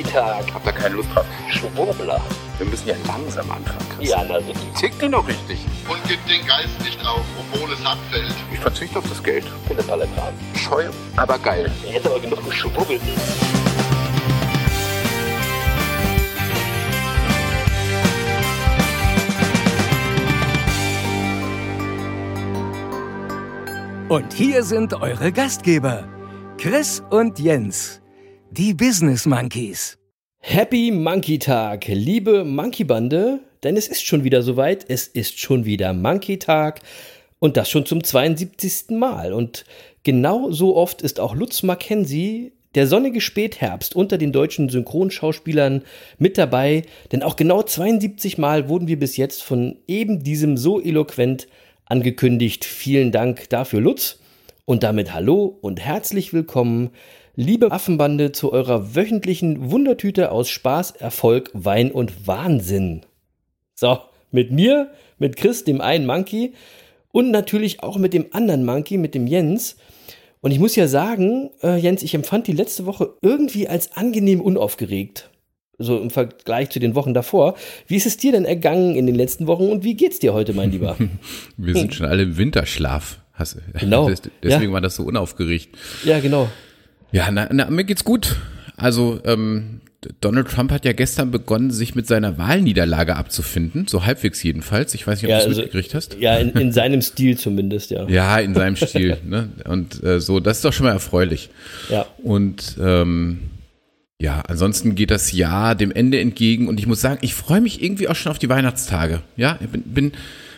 Happy Monkey Tag. Hab da keine Lust drauf. Schwurbler. Wir müssen ja langsam anfangen. Chris. Ja, na wirklich. Tickt die noch richtig? und gibt den Geist nicht auf, obwohl es hart fällt. Ich verzichte auf das Geld. Ich finde dran. Scheu, aber geil. Ich hätte aber genug geschwubbelt. Und hier sind eure Gastgeber, Chris und Jens, die Business Monkeys. Happy Monkey Tag, liebe Monkey Bande, denn es ist schon wieder soweit, es ist schon wieder Monkey Tag und das schon zum 72. Mal. Und genau so oft ist auch Lutz Mackenzie, der sonnige Spätherbst unter den deutschen Synchronschauspielern mit dabei, denn auch genau 72 Mal wurden wir bis jetzt von eben diesem so eloquent angekündigt. Vielen Dank dafür, Lutz. Und damit hallo und herzlich willkommen, liebe Affenbande, zu eurer wöchentlichen Wundertüte aus Spaß, Erfolg, Wein und Wahnsinn. So, mit mir, mit Chris, dem einen Monkey und natürlich auch mit dem anderen Monkey, mit dem Jens. Und ich muss ja sagen, äh, Jens, ich empfand die letzte Woche irgendwie als angenehm unaufgeregt. So im Vergleich zu den Wochen davor. Wie ist es dir denn ergangen in den letzten Wochen und wie geht's dir heute, mein Lieber? Wir sind schon alle im Winterschlaf. Hast, Genau, des- Deswegen ja. war das so unaufgeregt. ja, genau. Ja, na, na, mir geht's gut. Also, ähm, Donald Trump hat ja gestern begonnen, sich mit seiner Wahlniederlage abzufinden. So halbwegs jedenfalls. Ich weiß nicht, ob Ja, du es also- mitgekriegt hast. Ja, in, in seinem Stil zumindest, ja. Ja, in seinem Stil. Ne? Und äh, so, das ist doch schon mal erfreulich. Ja. Und ähm, ja, ansonsten geht das Jahr dem Ende entgegen und ich muss sagen, ich freue mich irgendwie auch schon auf die Weihnachtstage. Ja, ich bin, bin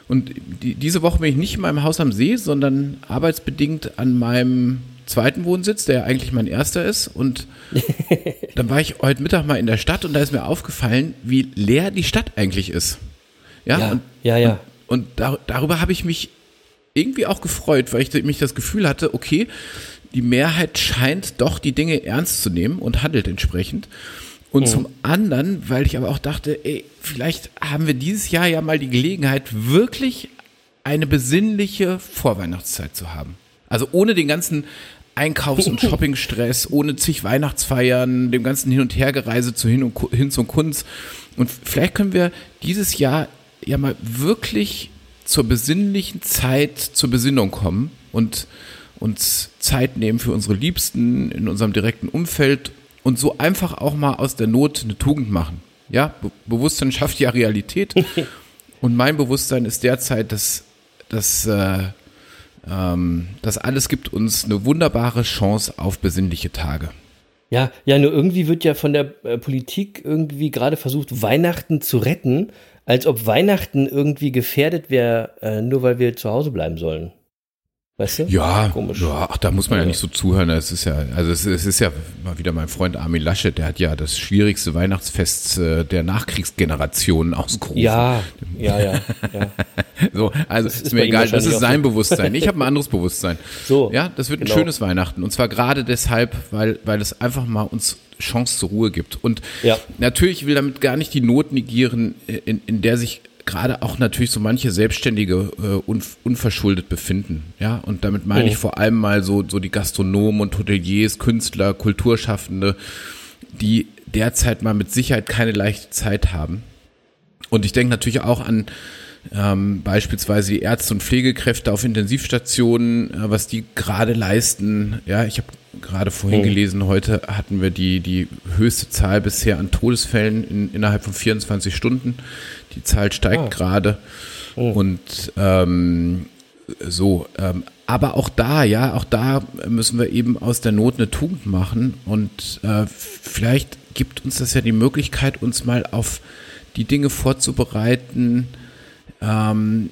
und die, diese Woche bin ich nicht in meinem Haus am See, sondern arbeitsbedingt an meinem zweiten Wohnsitz, der ja eigentlich mein erster ist. Und dann war ich heute Mittag mal in der Stadt und da ist mir aufgefallen, wie leer die Stadt eigentlich ist. Ja, Ja, und, ja, ja. und dar darüber habe ich mich irgendwie auch gefreut, weil ich mich das Gefühl hatte, okay, die Mehrheit scheint doch die Dinge ernst zu nehmen und handelt entsprechend. Und zum anderen, weil ich aber auch dachte, ey, vielleicht haben wir dieses Jahr ja mal die Gelegenheit, wirklich eine besinnliche Vorweihnachtszeit zu haben. Also ohne den ganzen Einkaufs- und Shoppingstress, ohne zig Weihnachtsfeiern, dem ganzen Hin- und Hergereise zu Hin, und, hin zum Kunst. Und vielleicht können wir dieses Jahr ja mal wirklich zur besinnlichen Zeit zur Besinnung kommen und uns Zeit nehmen für unsere Liebsten in unserem direkten Umfeld und so einfach auch mal aus der Not eine Tugend machen. Ja, Be Bewusstsein schafft ja Realität. und mein Bewusstsein ist derzeit, dass, dass äh, ähm, das alles gibt uns eine wunderbare Chance auf besinnliche Tage. Ja, ja, nur irgendwie wird ja von der äh, Politik irgendwie gerade versucht, Weihnachten zu retten, als ob Weihnachten irgendwie gefährdet wäre, äh, nur weil wir zu Hause bleiben sollen. Weißt du? Ja, Komisch. ja ach, da muss man ja Ja. nicht so zuhören. Es ist ja, also es, es ist ja mal wieder mein Freund Armin Laschet, der hat ja das schwierigste Weihnachtsfest äh, der Nachkriegsgenerationen ausgerufen. Ja, ja, ja, ja. So, also Das ist, mir egal, das ist sein. Bewusstsein. Ich habe ein anderes Bewusstsein. So, Ja, das wird ein genau. schönes Weihnachten. Und zwar gerade deshalb, weil, weil es einfach mal uns Chance zur Ruhe gibt. Und Ja. natürlich will damit gar nicht die Not negieren, in, in der sich gerade auch natürlich so manche Selbstständige äh, un, unverschuldet befinden. Ja, und damit meine ich vor allem mal so, so die Gastronomen und Hoteliers, Künstler, Kulturschaffende, die derzeit mal mit Sicherheit keine leichte Zeit haben. Und ich denke natürlich auch an ähm, beispielsweise die Ärzte und Pflegekräfte auf Intensivstationen, äh, was die gerade leisten. Ja, ich habe gerade vorhin Mhm. gelesen, heute hatten wir die, die höchste Zahl bisher an Todesfällen in, innerhalb von 24 Stunden. Die Zahl steigt Ah. gerade. Und ähm, so, ähm, aber auch da, ja, auch da müssen wir eben aus der Not eine Tugend machen und äh, vielleicht gibt uns das ja die Möglichkeit, uns mal auf die Dinge vorzubereiten, ähm,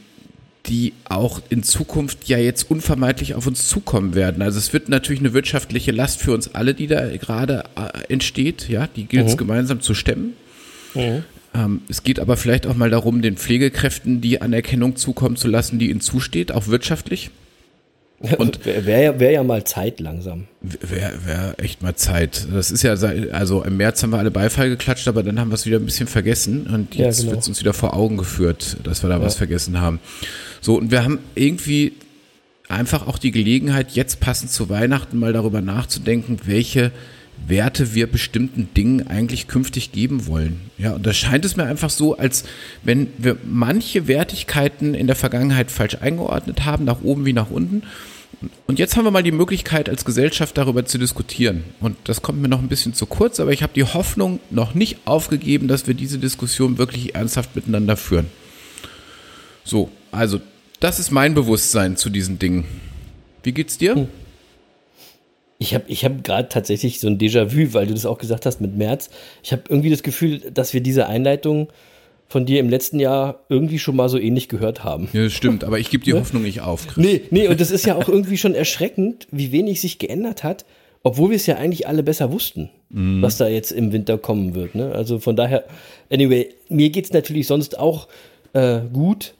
die auch in Zukunft ja jetzt unvermeidlich auf uns zukommen werden. Also es wird natürlich eine wirtschaftliche Last für uns alle, die da gerade äh, entsteht, ja, die gilt es gemeinsam zu stemmen. Ähm, es geht aber vielleicht auch mal darum, den Pflegekräften die Anerkennung zukommen zu lassen, die ihnen zusteht, auch wirtschaftlich. Und wäre ja, wär ja mal Zeit langsam. Wäre wär echt mal Zeit. Das ist ja, also im März haben wir alle Beifall geklatscht, aber dann haben wir es wieder ein bisschen vergessen und Ja, jetzt genau. wird es uns wieder vor Augen geführt, dass wir da was vergessen haben. So, und wir haben irgendwie einfach auch die Gelegenheit, jetzt passend zu Weihnachten mal darüber nachzudenken, welche Werte wir bestimmten Dingen eigentlich künftig geben wollen. Ja, und da scheint es mir einfach so, als wenn wir manche Wertigkeiten in der Vergangenheit falsch eingeordnet haben, nach oben wie nach unten. Und jetzt haben wir mal die Möglichkeit, als Gesellschaft darüber zu diskutieren. Und das kommt mir noch ein bisschen zu kurz, aber ich habe die Hoffnung noch nicht aufgegeben, dass wir diese Diskussion wirklich ernsthaft miteinander führen. So, also, das ist mein Bewusstsein zu diesen Dingen. Wie geht's dir? Ich habe ich hab gerade tatsächlich so ein Déjà-vu, weil du das auch gesagt hast mit März. Ich habe irgendwie das Gefühl, dass wir diese Einleitung von dir im letzten Jahr irgendwie schon mal so ähnlich gehört haben. Ja, das stimmt, aber ich gebe die Hoffnung nicht auf, Chris. Nee, nee, und das ist ja auch irgendwie schon erschreckend, wie wenig sich geändert hat, obwohl wir es ja eigentlich alle besser wussten, was da jetzt im Winter kommen wird. Ne? Also von daher, anyway, mir geht's natürlich sonst auch äh, gut.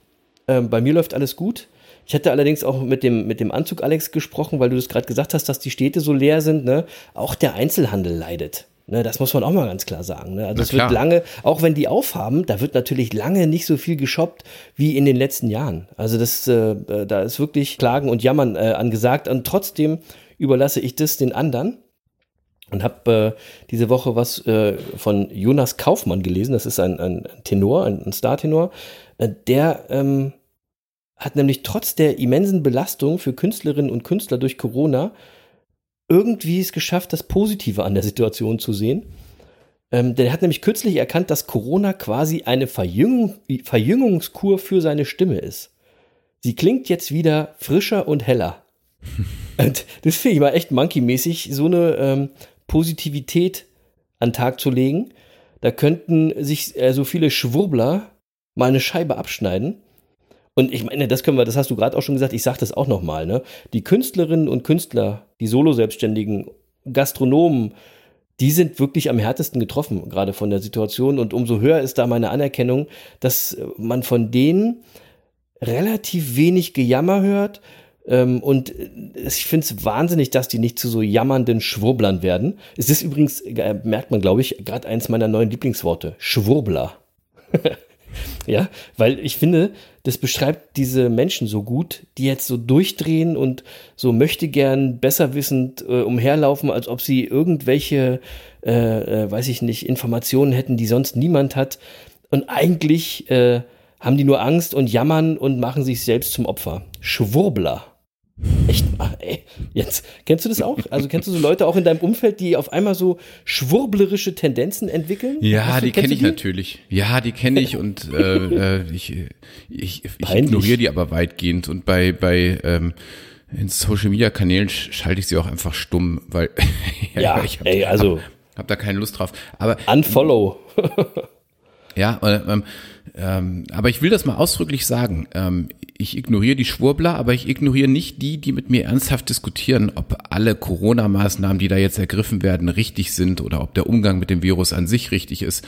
Ähm, bei mir läuft alles gut. Ich hatte allerdings auch mit dem, mit dem Anzug Alex gesprochen, weil du das gerade gesagt hast, dass die Städte so leer sind. Ne? Auch der Einzelhandel leidet. Ne? Das muss man auch mal ganz klar sagen. Ne? Also es wird lange, auch wenn die aufhaben, da wird natürlich lange nicht so viel geshoppt wie in den letzten Jahren. Also das, äh, äh, da ist wirklich Klagen und Jammern äh, angesagt. Und trotzdem überlasse ich das den anderen und habe äh, diese Woche was äh, von Jonas Kaufmann gelesen. Das ist ein, ein Tenor, ein, ein Startenor. Äh, der ähm, hat nämlich trotz der immensen Belastung für Künstlerinnen und Künstler durch Corona irgendwie es geschafft, das Positive an der Situation zu sehen. Ähm, der hat nämlich kürzlich erkannt, dass Corona quasi eine Verjüngung, Verjüngungskur für seine Stimme ist. Sie klingt jetzt wieder frischer und heller. und das finde ich mal echt monkey-mäßig, so eine ähm, Positivität an den Tag zu legen. Da könnten sich äh, so viele Schwurbler mal eine Scheibe abschneiden. Und ich meine, das können wir, das hast du gerade auch schon gesagt, ich sage das auch nochmal, ne? Die Künstlerinnen und Künstler, die Solo-Selbstständigen, Gastronomen, die sind wirklich am härtesten getroffen, gerade von der Situation. Und umso höher ist da meine Anerkennung, dass man von denen relativ wenig Gejammer hört. Ähm, und ich finde es wahnsinnig, dass die nicht zu so jammernden Schwurblern werden. Es ist übrigens, äh, merkt man, glaube ich, gerade eins meiner neuen Lieblingsworte, Schwurbler. Ja, weil ich finde, das beschreibt diese Menschen so gut, die jetzt so durchdrehen und so möchte gern besser wissend äh, umherlaufen, als ob sie irgendwelche, äh, äh, weiß ich nicht, Informationen hätten, die sonst niemand hat. Und eigentlich äh, haben die nur Angst und jammern und machen sich selbst zum Opfer. Schwurbler. Echt mal, ey. Jetzt, kennst du das auch? Also kennst du so Leute auch in deinem Umfeld, die auf einmal so schwurblerische Tendenzen entwickeln? Ja, du- die kenne ich die? natürlich. Ja, die kenne ich und äh, äh, ich, ich, ich ignoriere die aber weitgehend und bei bei ähm, in Social Media Kanälen sch- schalte ich sie auch einfach stumm, weil Ja, ich hab, ey, also- hab, hab da keine Lust drauf. Aber Unfollow. ja, äh, ähm, ähm, aber ich will das mal ausdrücklich sagen. Ähm, ich ignoriere die Schwurbler, aber ich ignoriere nicht die, die mit mir ernsthaft diskutieren, ob alle Corona-Maßnahmen, die da jetzt ergriffen werden, richtig sind oder ob der Umgang mit dem Virus an sich richtig ist.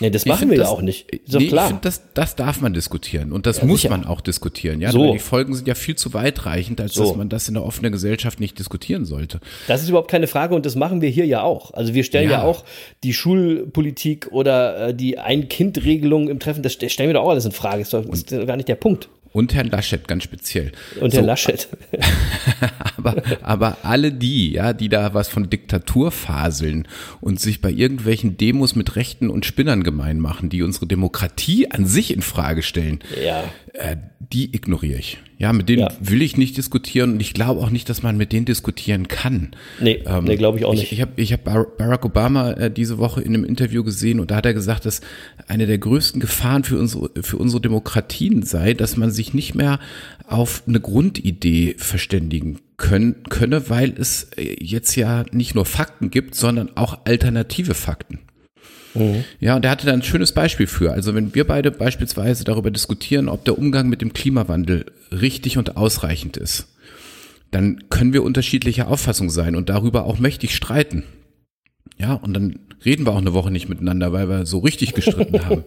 Nee, das Ich machen wir ja das- auch nicht. Ist nee, klar. Ich finde, das, das darf man diskutieren und das Ja, muss sicher. man auch diskutieren. Ja, So. die Folgen sind ja viel zu weitreichend, als So. dass man das in der offenen Gesellschaft nicht diskutieren sollte. Das ist überhaupt keine Frage und das machen wir hier ja auch. Also wir stellen ja, Ja. auch die Schulpolitik oder äh, die Ein-Kind-Regelung im Treffen, das stellen wir doch auch alles in Frage. Ist doch, ist doch gar nicht der Punkt. Und Herrn Laschet ganz speziell. Und Herr Laschet. aber, aber alle die, ja, die da was von Diktatur faseln und sich bei irgendwelchen Demos mit Rechten und Spinnern gemein machen, die unsere Demokratie an sich in Frage stellen, Ja. Äh, die ignoriere ich. Ja, mit denen Ja. will ich nicht diskutieren und ich glaube auch nicht, dass man mit denen diskutieren kann. Nee, nee, glaube ich auch nicht. Ich, ich habe ich hab Bar- Barack Obama äh, diese Woche in einem Interview gesehen und da hat er gesagt, dass eine der größten Gefahren für unsere, für unsere Demokratien sei, dass man sich nicht mehr auf eine Grundidee verständigen können, könne, weil es äh, jetzt ja nicht nur Fakten gibt, sondern auch alternative Fakten. Ja, und er hatte da ein schönes Beispiel für. Also wenn wir beide beispielsweise darüber diskutieren, ob der Umgang mit dem Klimawandel richtig und ausreichend ist, dann können wir unterschiedlicher Auffassung sein und darüber auch mächtig streiten. Ja, und dann reden wir auch eine Woche nicht miteinander, weil wir so richtig gestritten haben.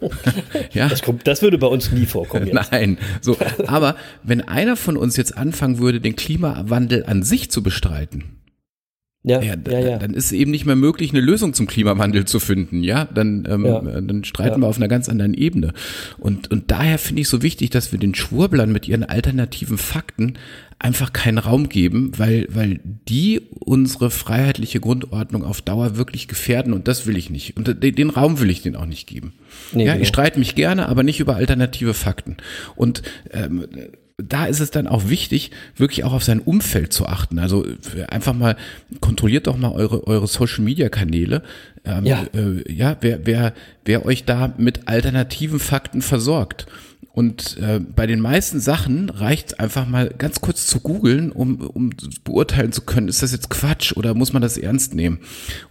ja. Das, kommt, das würde bei uns nie vorkommen. Jetzt. Nein, so. Aber wenn einer von uns jetzt anfangen würde, den Klimawandel an sich zu bestreiten, Ja, ja, ja, ja. dann ist es eben nicht mehr möglich, eine Lösung zum Klimawandel zu finden. Ja, dann, ähm, Ja. äh, dann streiten wir auf einer ganz anderen Ebene. Und, und daher finde ich so wichtig, dass wir den Schwurblern mit ihren alternativen Fakten einfach keinen Raum geben, weil, weil die unsere freiheitliche Grundordnung auf Dauer wirklich gefährden und das will ich nicht. Und den, den Raum will ich denen auch nicht geben. Nee, ja, genau. ich streite mich gerne, aber nicht über alternative Fakten. Und ähm, da ist es dann auch wichtig, wirklich auch auf sein Umfeld zu achten. Also äh, einfach mal, kontrolliert doch mal eure, eure Social Media Kanäle. Ähm, Ja. Äh, ja, wer, wer, wer euch da mit alternativen Fakten versorgt. Und äh, bei den meisten Sachen reicht einfach mal ganz kurz zu googeln, um, um beurteilen zu können, ist das jetzt Quatsch oder muss man das ernst nehmen?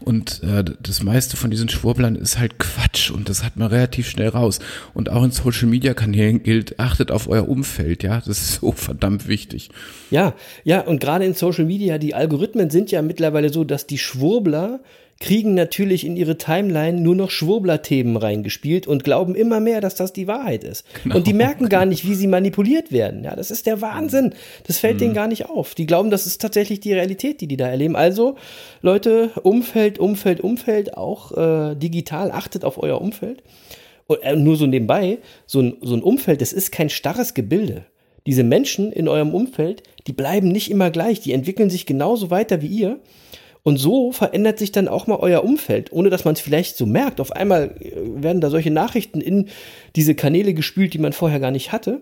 Und äh, das meiste von diesen Schwurblern ist halt Quatsch und das hat man relativ schnell raus. Und auch in Social Media Kanälen gilt, achtet auf euer Umfeld, ja, das ist so verdammt wichtig. Ja, ja, und gerade in Social Media, die Algorithmen sind ja mittlerweile so, dass die Schwurbler kriegen natürlich in ihre Timeline nur noch Schwurbler-Themen reingespielt und glauben immer mehr, dass das die Wahrheit ist. und die merken gar nicht, wie sie manipuliert werden. Ja, das ist der Wahnsinn. Das fällt denen gar nicht auf. Die glauben, das ist tatsächlich die Realität, die die da erleben. Also, Leute, Umfeld, Umfeld, Umfeld, auch äh, digital, achtet auf euer Umfeld. Und äh, nur so nebenbei, so ein, so ein Umfeld, das ist kein starres Gebilde. Diese Menschen in eurem Umfeld, die bleiben nicht immer gleich, die entwickeln sich genauso weiter wie ihr. Und so verändert sich dann auch mal euer Umfeld, ohne dass man es vielleicht so merkt. Auf einmal äh, werden da solche Nachrichten in diese Kanäle gespült, die man vorher gar nicht hatte.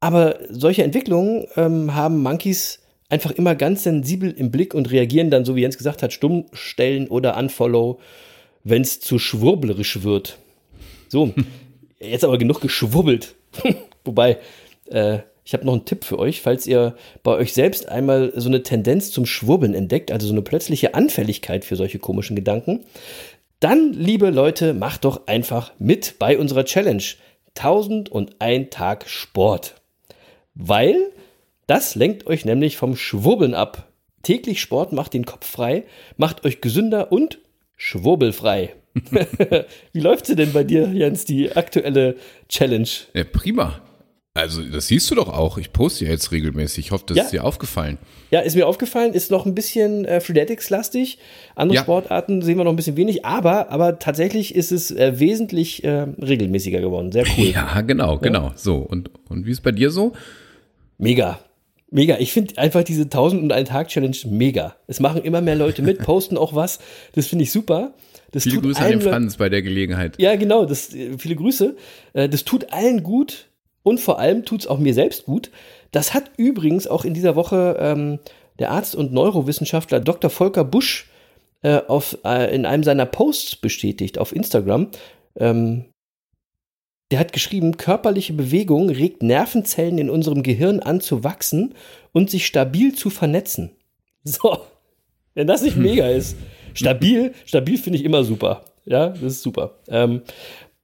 Aber solche Entwicklungen ähm, haben Monkeys einfach immer ganz sensibel im Blick und reagieren dann, so wie Jens gesagt hat, stumm stellen oder unfollow, wenn es zu schwurblerisch wird. So, jetzt aber genug geschwubbelt. Wobei, äh, ich habe noch einen Tipp für euch, falls ihr bei euch selbst einmal so eine Tendenz zum Schwurbeln entdeckt, also so eine plötzliche Anfälligkeit für solche komischen Gedanken, dann, liebe Leute, macht doch einfach mit bei unserer Challenge 1001 Tag Sport. Weil das lenkt euch nämlich vom Schwurbeln ab. Täglich Sport macht den Kopf frei, macht euch gesünder und schwurbelfrei. Wie läuft sie denn bei dir, Jens, die aktuelle Challenge? Ja, prima. Also, das siehst du doch auch. Ich poste ja jetzt regelmäßig. Ich hoffe, das Ja. ist dir aufgefallen. Ja, ist mir aufgefallen, ist noch ein bisschen äh, Freeletics-lastig. Andere Ja. Sportarten sehen wir noch ein bisschen wenig, aber, aber tatsächlich ist es äh, wesentlich äh, regelmäßiger geworden. Sehr cool. Ja, genau, genau. So, und, und wie ist bei dir so? Mega. Mega. Ich finde einfach diese 1001 Tag Challenge mega. Es machen immer mehr Leute mit, posten auch was. Das finde ich super. Das Viele Grüße an den Franz bei der Gelegenheit. Ja, genau. Das, äh, viele Grüße. Äh, Das tut allen gut und vor allem tut es auch mir selbst gut. Das hat übrigens auch in dieser Woche ähm, der Arzt und Neurowissenschaftler Dr. Volker Busch äh, auf, äh, in einem seiner Posts bestätigt auf Instagram. Ähm, der hat geschrieben, körperliche Bewegung regt Nervenzellen in unserem Gehirn an zu wachsen und sich stabil zu vernetzen. So, wenn das nicht mega ist. Stabil, stabil finde ich immer super. Ja, das ist super. Ähm,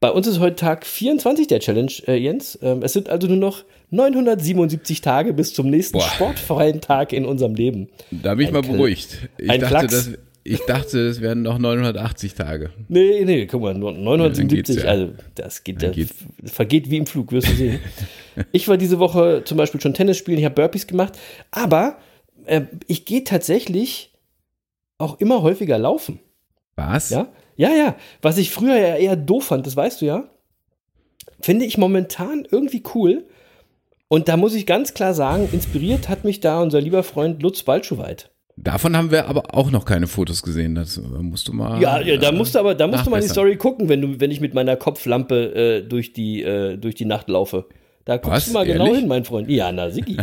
bei uns ist heute Tag 24 der Challenge, äh, Jens. Ähm, es sind also nur noch 977 Tage bis zum nächsten Boah. sportfreien Tag in unserem Leben. Da bin ich Ein mal beruhigt. Ich ein dachte, Klacks. das, ich dachte, es wären noch 980 Tage. Nee, nee, guck mal, nur 977, geht's ja. also das geht, das vergeht wie im Flug, wirst du sehen. ich war diese Woche zum Beispiel schon Tennis spielen, ich habe Burpees gemacht, aber äh, ich gehe tatsächlich auch immer häufiger laufen. Was? Ja, ja, ja. Was ich früher ja eher doof fand, das weißt du ja, finde ich momentan irgendwie cool. Und da muss ich ganz klar sagen, inspiriert hat mich da unser lieber Freund Lutz Balschuweit. Davon haben wir aber auch noch keine Fotos gesehen. Das musst du mal. Ja, ja, da äh, musst du aber, da musst du mal die. Story gucken, wenn du, wenn ich mit meiner Kopflampe äh, durch die, äh, durch die Nacht laufe. Da guckst Was? du mal genau Ehrlich? hin, mein Freund. Ja, na, Sigi.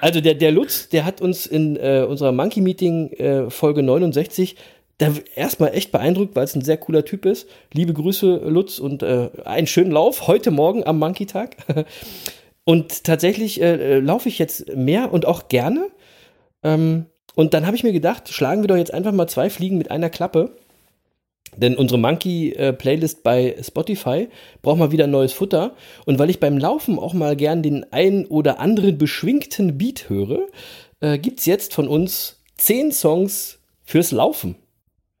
also der, der Lutz, der hat uns in äh, unserer Monkey Meeting äh, Folge 69 da erstmal echt beeindruckt, weil es ein sehr cooler Typ ist. Liebe Grüße, Lutz, und äh, einen schönen Lauf heute Morgen am Monkey Tag. und tatsächlich äh, äh, laufe ich jetzt mehr und auch gerne. Ähm, und dann habe ich mir gedacht, schlagen wir doch jetzt einfach mal zwei Fliegen mit einer Klappe. Denn unsere Monkey-Playlist bei Spotify braucht mal wieder neues Futter. Und weil ich beim Laufen auch mal gern den ein oder anderen beschwingten Beat höre, äh, gibt's jetzt von uns zehn Songs fürs Laufen.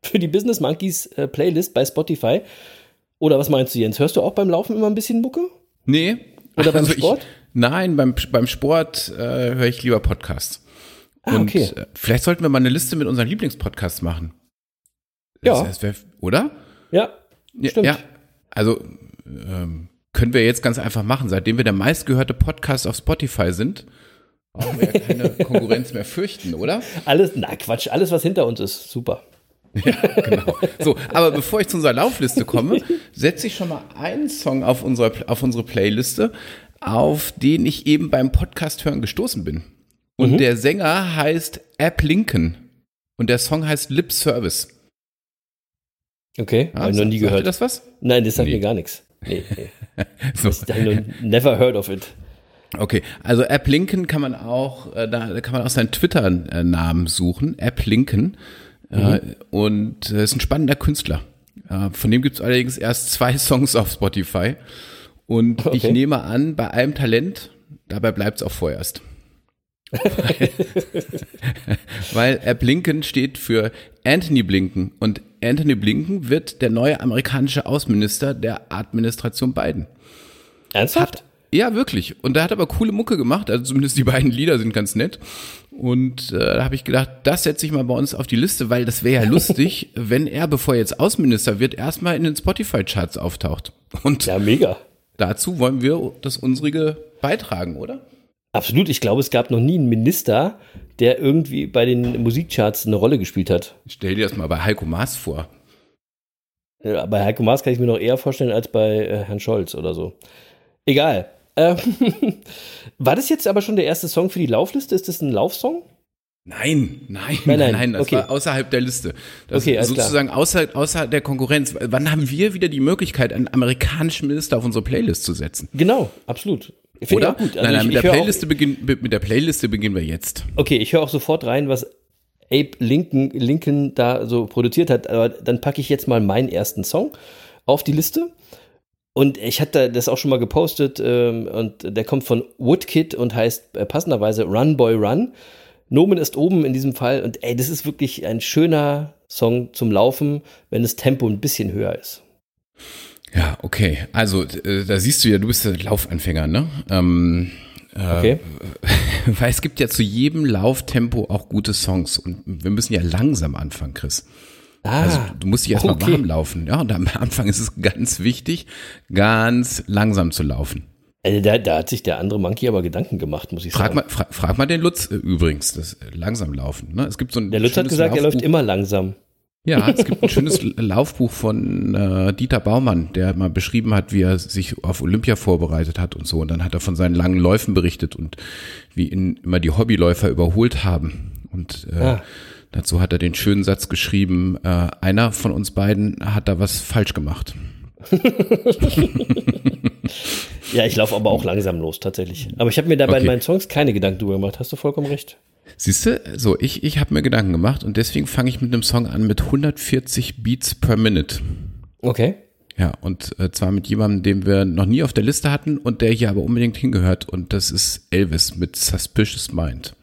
Für die Business Monkeys äh, Playlist bei Spotify. Oder was meinst du, Jens? Hörst du auch beim Laufen immer ein bisschen Mucke? Nee. Oder beim Also Sport? Ich, nein, beim, beim Sport äh, höre ich lieber Podcasts. Ah, Und okay. äh, vielleicht sollten wir mal eine Liste mit unseren Lieblingspodcasts machen. Ja. Das, das wär, oder? Ja, Ja, Stimmt. Ja, also ähm, können wir jetzt ganz einfach machen. Seitdem wir der meistgehörte Podcast auf Spotify sind, brauchen wir ja keine Konkurrenz mehr fürchten, oder? alles, na Quatsch, alles, was hinter uns ist, super. Genau. So, aber bevor ich zu unserer Laufliste komme, setze ich schon mal einen Song auf unsere, auf unsere Playliste, auf den ich eben beim Podcast hören gestoßen bin. Und Mhm. der Sänger heißt App Lincoln. Und der Song heißt Lip Service. Okay, Ja, habe ich noch nie gehört. das was? Nein, das sagt Nee. mir gar nichts. Nee, nee. So. Ich never heard of it. Okay, also App Lincoln kann man auch, äh, da, da kann man auch seinen Twitter-Namen suchen, App Lincoln. Äh, und äh, ist ein spannender Künstler. Äh, von dem gibt es allerdings erst zwei Songs auf Spotify. Und ich Okay. nehme an, bei allem Talent, dabei bleibt es auch vorerst. weil, weil App Lincoln steht für Anthony Blinken. Und Anthony Blinken wird der neue amerikanische Außenminister der Administration Biden. Ernsthaft? Ja, wirklich. Und er hat aber coole Mucke gemacht. Also zumindest die beiden Lieder sind ganz nett. Und äh, da habe ich gedacht, das setze ich mal bei uns auf die Liste, weil das wäre ja lustig, wenn er, bevor er jetzt Außenminister wird, erstmal in den Spotify-Charts auftaucht. Und Ja, mega. dazu wollen wir das unsrige beitragen, oder? Absolut. Ich glaube, es gab noch nie einen Minister, der irgendwie bei den Musikcharts eine Rolle gespielt hat. Stell dir das mal bei Heiko Maas vor. Ja, Bei Heiko Maas kann ich mir noch eher vorstellen als bei äh, Herrn Scholz oder so. Egal. Ähm, war das jetzt aber schon der erste Song für die Laufliste? Ist das ein Laufsong? Nein, nein, Nein, nein, nein, das okay. war außerhalb der Liste. Das Okay, alles klar. sozusagen außer, außer der Konkurrenz. Wann haben wir wieder die Möglichkeit, einen amerikanischen Minister auf unsere Playlist zu setzen? Genau, absolut. Finde Oder? ich gut. Also nein, nein, ich, mit, ich der Playliste beginn, mit der Playliste beginnen wir jetzt. Okay, ich höre auch sofort rein, was Abe Lincoln, Lincoln da so produziert hat. Aber dann packe ich jetzt mal meinen ersten Song auf die Liste. Und ich hatte das auch schon mal gepostet ähm, und der kommt von Woodkid und heißt äh, passenderweise Run Boy Run. Nomen ist oben in diesem Fall und ey, das ist wirklich ein schöner Song zum Laufen, wenn das Tempo ein bisschen höher ist. Ja, okay. Also, äh, da siehst du ja, du bist ja Laufanfänger, ne? Ähm, äh, Okay. Weil es gibt ja zu jedem Lauftempo auch gute Songs und wir müssen ja langsam anfangen, Chris. Ah, Also du musst dich erstmal okay. warm laufen. Ja, und am Anfang ist es ganz wichtig, ganz langsam zu laufen. also da, da hat sich der andere Monkey aber Gedanken gemacht, muss ich Frag sagen. mal, fra frag mal den Lutz äh, übrigens, das äh, langsam laufen. Ne? Es gibt so ein der Lutz hat gesagt, er läuft Laufbuch- immer langsam. Ja, es gibt ein schönes Laufbuch von äh, Dieter Baumann, der mal beschrieben hat, wie er sich auf Olympia vorbereitet hat und so. Und dann hat er von seinen langen Läufen berichtet und wie ihn immer die Hobbyläufer überholt haben. Und äh, Ah. Dazu hat er den schönen Satz geschrieben, äh, einer von uns beiden hat da was falsch gemacht. Ja, ich laufe aber auch langsam los, tatsächlich. Aber ich habe mir dabei Okay. in meinen Songs keine Gedanken drüber gemacht. Hast du vollkommen recht. Siehst du, so, ich, ich habe mir Gedanken gemacht und deswegen fange ich mit einem Song an mit 140 Beats per Minute. Okay. Ja, und äh, zwar mit jemandem, den wir noch nie auf der Liste hatten und der hier aber unbedingt hingehört. Und das ist Elvis mit Suspicious Mind.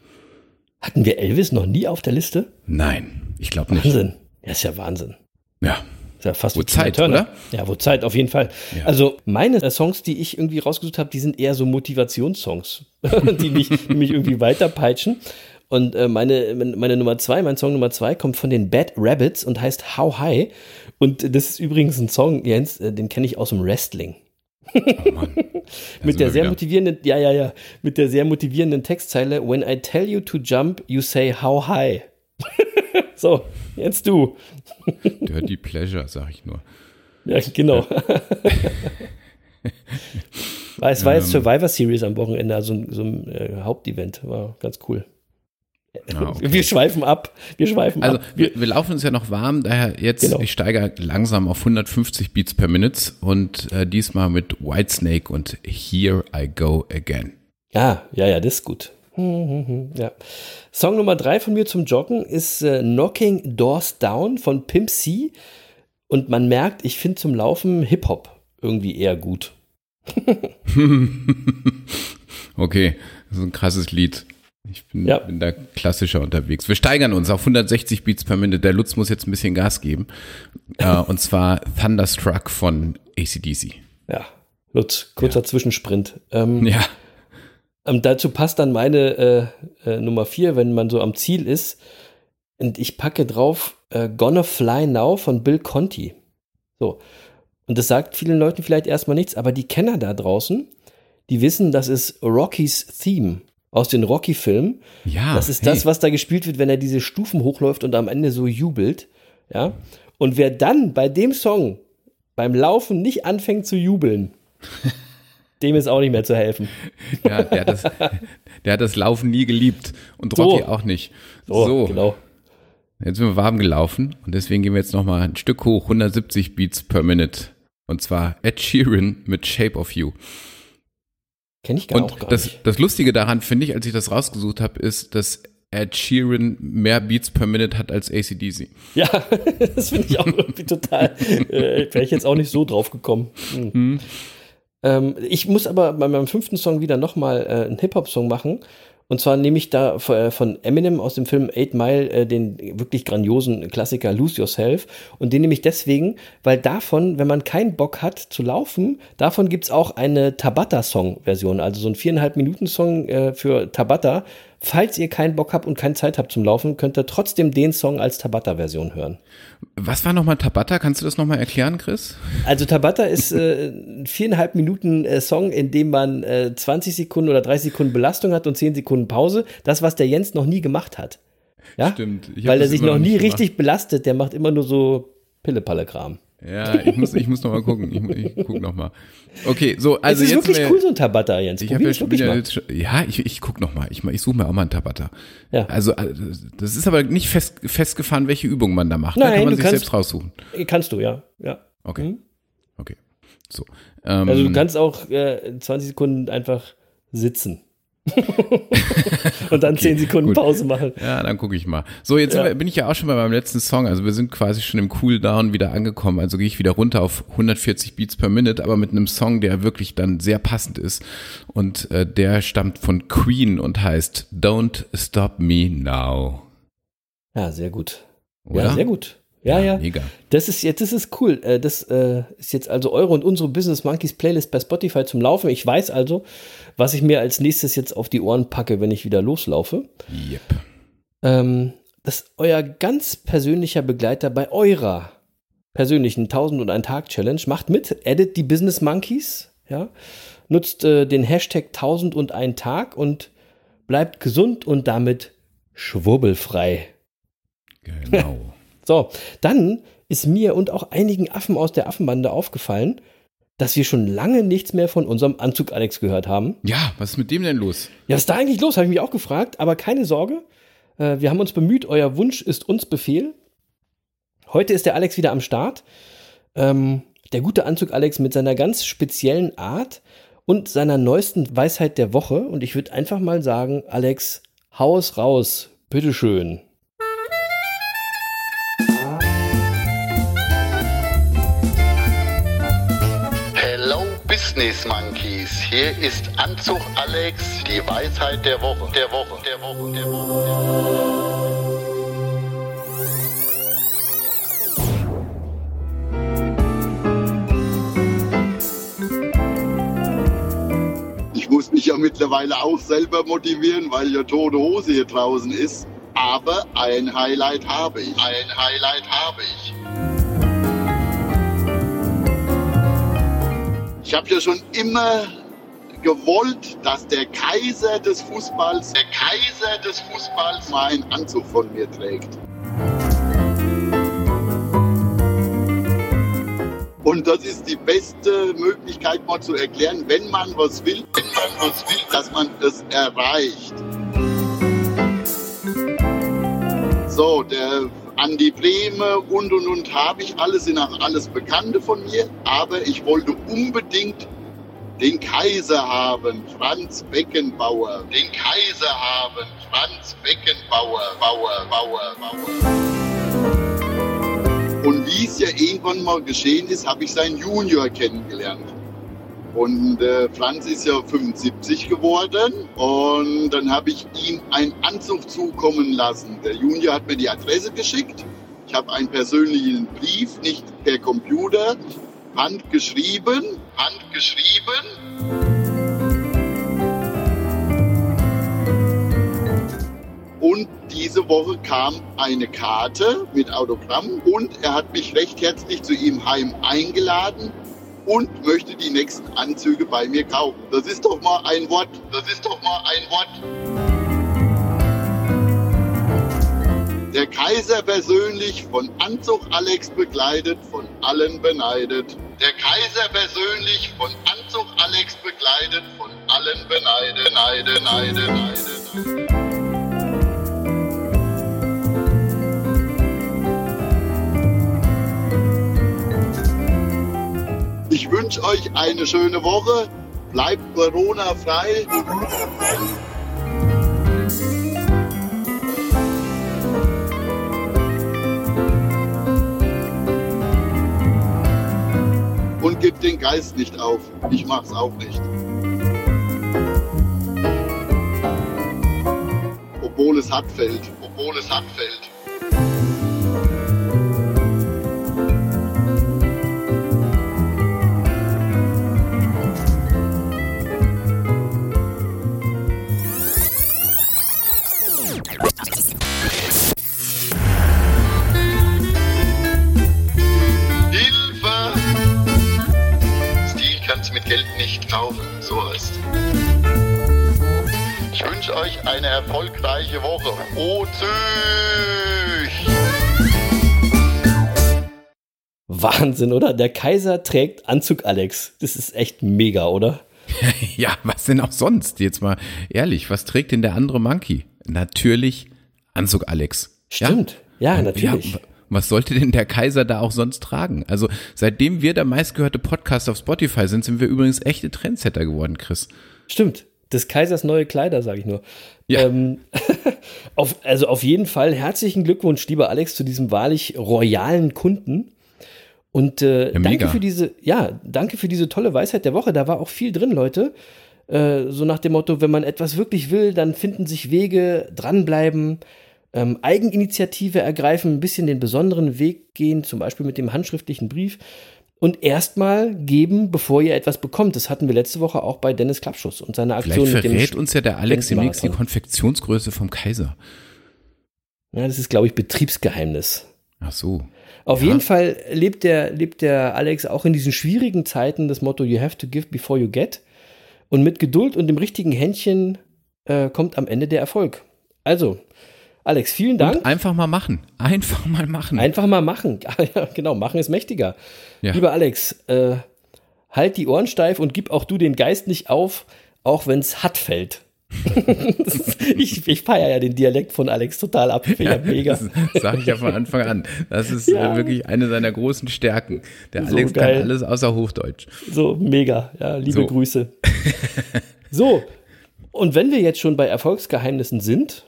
Hatten wir Elvis noch nie auf der Liste? Nein, ich glaube nicht. Wahnsinn. Ja, ist ja Wahnsinn. Ja, Ist ja fast Wo Zeit, oder? Ja, wo Zeit, auf jeden Fall. Ja. Also meine äh, Songs, die ich irgendwie rausgesucht habe, die sind eher so Motivationssongs, die, mich, die mich irgendwie weiterpeitschen. Und äh, meine, meine Nummer zwei, mein Song Nummer zwei kommt von den Bad Rabbits und heißt How High. Und das ist übrigens ein Song, Jens, äh, den kenne ich aus dem Wrestling. Oh Mann. Mit der sehr wieder. motivierenden, ja, ja, ja, mit der sehr motivierenden Textzeile, When I tell you to jump, you say how high. so, jetzt du. Dirty Pleasure, sag ich nur. Ja, genau. Es war jetzt Ähm. Survivor Series am Wochenende, also so ein äh, Hauptevent, war ganz cool. Ah, okay. Wir schweifen ab, wir schweifen Also ab. wir, wir laufen uns ja noch warm, daher jetzt, Genau. ich steige langsam auf 150 Beats per Minute und äh, diesmal mit Whitesnake und Here I Go Again. Ja, ja, ja, das ist gut. Ja. Song Nummer drei von mir zum Joggen ist äh, Knocking Doors Down von Pimp C. Und man merkt, ich finde zum Laufen Hip-Hop irgendwie eher gut. okay, das ist ein krasses Lied. Ich bin, Ja. bin da klassischer unterwegs. Wir steigern uns auf 160 Beats per Minute. Der Lutz muss jetzt ein bisschen Gas geben. äh, und zwar Thunderstruck von ACDC. Ja. Lutz, kurzer Zwischensprint. Ähm, Ja. ähm, dazu passt dann meine äh, äh, Nummer vier, wenn man so am Ziel ist. Und ich packe drauf äh, Gonna Fly Now von Bill Conti. So. Und das sagt vielen Leuten vielleicht erstmal nichts, aber die Kenner da draußen, die wissen, das ist Rockys Theme aus den Rocky-Filmen. Ja. Das ist hey. das, was da gespielt wird, wenn er diese Stufen hochläuft und am Ende so jubelt. Ja. Und wer dann bei dem Song beim Laufen nicht anfängt zu jubeln, dem ist auch nicht mehr zu helfen. Ja, der hat, das, der hat das Laufen nie geliebt. Und So. Rocky auch nicht. So, genau. jetzt sind wir warm gelaufen und deswegen gehen wir jetzt nochmal ein Stück hoch, 170 Beats per Minute. Und zwar Ed Sheeran mit Shape of You. Kenne ich gar, Und gar das, nicht. das Lustige daran, finde ich, als ich das rausgesucht habe, ist, dass Ed Sheeran mehr Beats per Minute hat als ACDC. Ja, das finde ich auch irgendwie total. Äh, Wäre ich jetzt auch nicht so drauf gekommen. Hm. Ähm, ich muss aber bei meinem fünften Song wieder nochmal äh, einen Hip-Hop-Song machen. Und zwar nehme ich da äh, von Eminem aus dem Film Eight Mile äh, den wirklich grandiosen Klassiker Lose Yourself. Und den nehme ich deswegen, weil davon, wenn man keinen Bock hat zu laufen, davon gibt's auch eine Tabata-Song-Version. Also so ein viereinhalb Minuten-Song äh, für Tabata. Falls ihr keinen Bock habt und keine Zeit habt zum Laufen, könnt ihr trotzdem den Song als Tabata-Version hören. Was war nochmal Tabata? Kannst du das nochmal erklären, Chris? Also Tabata ist äh, ein viereinhalb Minuten äh, Song, in dem man äh, 20 Sekunden oder 30 Sekunden Belastung hat und 10 Sekunden Pause. Das, was der Jens noch nie gemacht hat. Ja? Stimmt. Weil er sich noch nie gemacht. richtig belastet. Der macht immer nur so Pille-Palle-Kram. Ja, ich muss, ich muss nochmal gucken. Ich, ich guck nochmal. Okay, so, also es ist jetzt. wirklich cool, so ein Tabata, Jens. Ich habe ja, schon wieder mal. ja, ich, ich guck noch mal. Ich, ich suche mir auch mal einen Tabata. Ja. Also äh, das ist aber nicht fest, festgefahren, welche Übung man da macht. da Nein, kann man sich kannst- selbst raussuchen. Kannst du, ja. ja. Okay, Mhm. okay. So. Ähm, Also du kannst auch äh, 20 Sekunden einfach sitzen. und dann 10 Sekunden gut. Pause machen. ja, dann gucke ich mal. So, jetzt Ja. bin ich ja auch schon bei meinem letzten Song. Also wir sind quasi schon im Cooldown wieder angekommen. Also gehe ich wieder runter auf 140 Beats per Minute, aber mit einem Song, der wirklich dann sehr passend ist. Und äh, der stammt von Queen und heißt Don't Stop Me Now. Ja, sehr gut. Oder? Ja, sehr gut. Ja, ja. Mega. Das ist jetzt, das ist cool. Äh, Das äh, ist jetzt also eure und unsere Business Monkeys Playlist bei Spotify zum Laufen. Ich weiß also, was ich mir als nächstes jetzt auf die Ohren packe, wenn ich wieder loslaufe. Yep. Ähm, das ist euer ganz persönlicher Begleiter bei eurer persönlichen 1001 Tag Challenge. Macht mit, edit die Business Monkeys, ja. Nutzt äh, den Hashtag 1001 Tag und bleibt gesund und damit schwurbelfrei. Genau. So, dann ist mir und auch einigen Affen aus der Affenbande aufgefallen, dass wir schon lange nichts mehr von unserem Anzug Alex gehört haben. Ja, was ist mit dem denn los? Ja, was ist da eigentlich los? Habe ich mich auch gefragt, aber keine Sorge. Äh, wir haben uns bemüht, euer Wunsch ist uns Befehl. Heute ist der Alex wieder am Start. Ähm, der gute Anzug Alex mit seiner ganz speziellen Art und seiner neuesten Weisheit der Woche. Und ich würde einfach mal sagen, Alex, hau es raus. Bitteschön. Business Monkeys, hier ist Anzug Alex, die Weisheit der Woche, der Woche, der Woche, der Woche. Ich muss mich ja mittlerweile auch selber motivieren, weil ja tote Hose hier draußen ist. Aber ein Highlight habe ich. Ein Highlight habe ich. Ich habe ja schon immer gewollt, dass der Kaiser des Fußballs, der Kaiser des Fußballs mal einen Anzug von mir trägt. Und das ist die beste Möglichkeit, mal zu erklären, wenn man was will, wenn man was will, dass man es erreicht. So, der Andi Brehme und und und habe ich alles, sind auch alles Bekannte von mir, aber ich wollte unbedingt den Kaiser haben, Franz Beckenbauer. Den Kaiser haben, Franz Beckenbauer, Bauer, Bauer, Bauer. Und wie es ja irgendwann mal geschehen ist, habe ich seinen Junior kennengelernt. Und äh, Franz ist ja 75 geworden und dann habe ich ihm einen Anzug zukommen lassen. Der Junior hat mir die Adresse geschickt. Ich habe einen persönlichen Brief, nicht per Computer, handgeschrieben, handgeschrieben. Und diese Woche kam eine Karte mit Autogramm und er hat mich recht herzlich zu ihm heim eingeladen und möchte die nächsten Anzüge bei mir kaufen. Das ist doch mal ein Wort. Das ist doch mal ein Wort. Der Kaiser persönlich von Anzug Alex begleitet, von allen beneidet. Der Kaiser persönlich von Anzug Alex begleitet, von allen beneidet. Neide, neide, neide, neide. Ich wünsche euch eine schöne Woche. Bleibt Corona-frei. Und gebt den Geist nicht auf. Ich mach's auch nicht. Obwohl es hart fällt. Obwohl es hart fällt. Nicht kaufen, so heißt. Ich wünsche euch eine erfolgreiche Woche. O! Wahnsinn, oder? Der Kaiser trägt Anzug Alex. Das ist echt mega, oder? Ja, was denn auch sonst? Jetzt mal ehrlich, was trägt denn der andere Monkey? Natürlich Anzug Alex. Stimmt. Ja, natürlich. Ja, was sollte denn der Kaiser da auch sonst tragen? Also seitdem wir der meistgehörte Podcast auf Spotify sind, sind wir übrigens echte Trendsetter geworden, Chris. Stimmt. Des Kaisers neue Kleider, sage ich nur. Ja. Ähm, auf, also auf jeden Fall herzlichen Glückwunsch, lieber Alex, zu diesem wahrlich royalen Kunden. Und äh, danke mega. für diese, ja, danke für diese tolle Weisheit der Woche. Da war auch viel drin, Leute. Äh, so nach dem Motto, wenn man etwas wirklich will, dann finden sich Wege, dranbleiben, ähm, Eigeninitiative ergreifen, ein bisschen den besonderen Weg gehen, zum Beispiel mit dem handschriftlichen Brief. Und erstmal geben, bevor ihr etwas bekommt. Das hatten wir letzte Woche auch bei Dennis Klappschuss und seiner Aktion Vielleicht mit dem verrät uns ja der Alex demnächst die. Konfektionsgröße vom Kaiser. Ja, das ist, glaube ich, Betriebsgeheimnis. Ach so. Auf Ja. jeden Fall lebt der, lebt der Alex auch in diesen schwierigen Zeiten das Motto You have to give before you get. Und mit Geduld und dem richtigen Händchen äh, kommt am Ende der Erfolg. Also, Alex, vielen Dank. Und einfach mal machen. Einfach mal machen. Einfach mal machen. Ja, genau, machen ist mächtiger. Ja. Lieber Alex, äh, halt die Ohren steif und gib auch du den Geist nicht auf, auch wenn es hart fällt. Ist- ich ich feiere ja den Dialekt von Alex total ab. Ja mega. Das sage ich ja von Anfang an. Das ist Ja. äh, wirklich eine seiner großen Stärken. Der So Alex geil. kann alles außer Hochdeutsch. So, mega. Ja, liebe So. Grüße. so, und wenn wir jetzt schon bei Erfolgsgeheimnissen sind,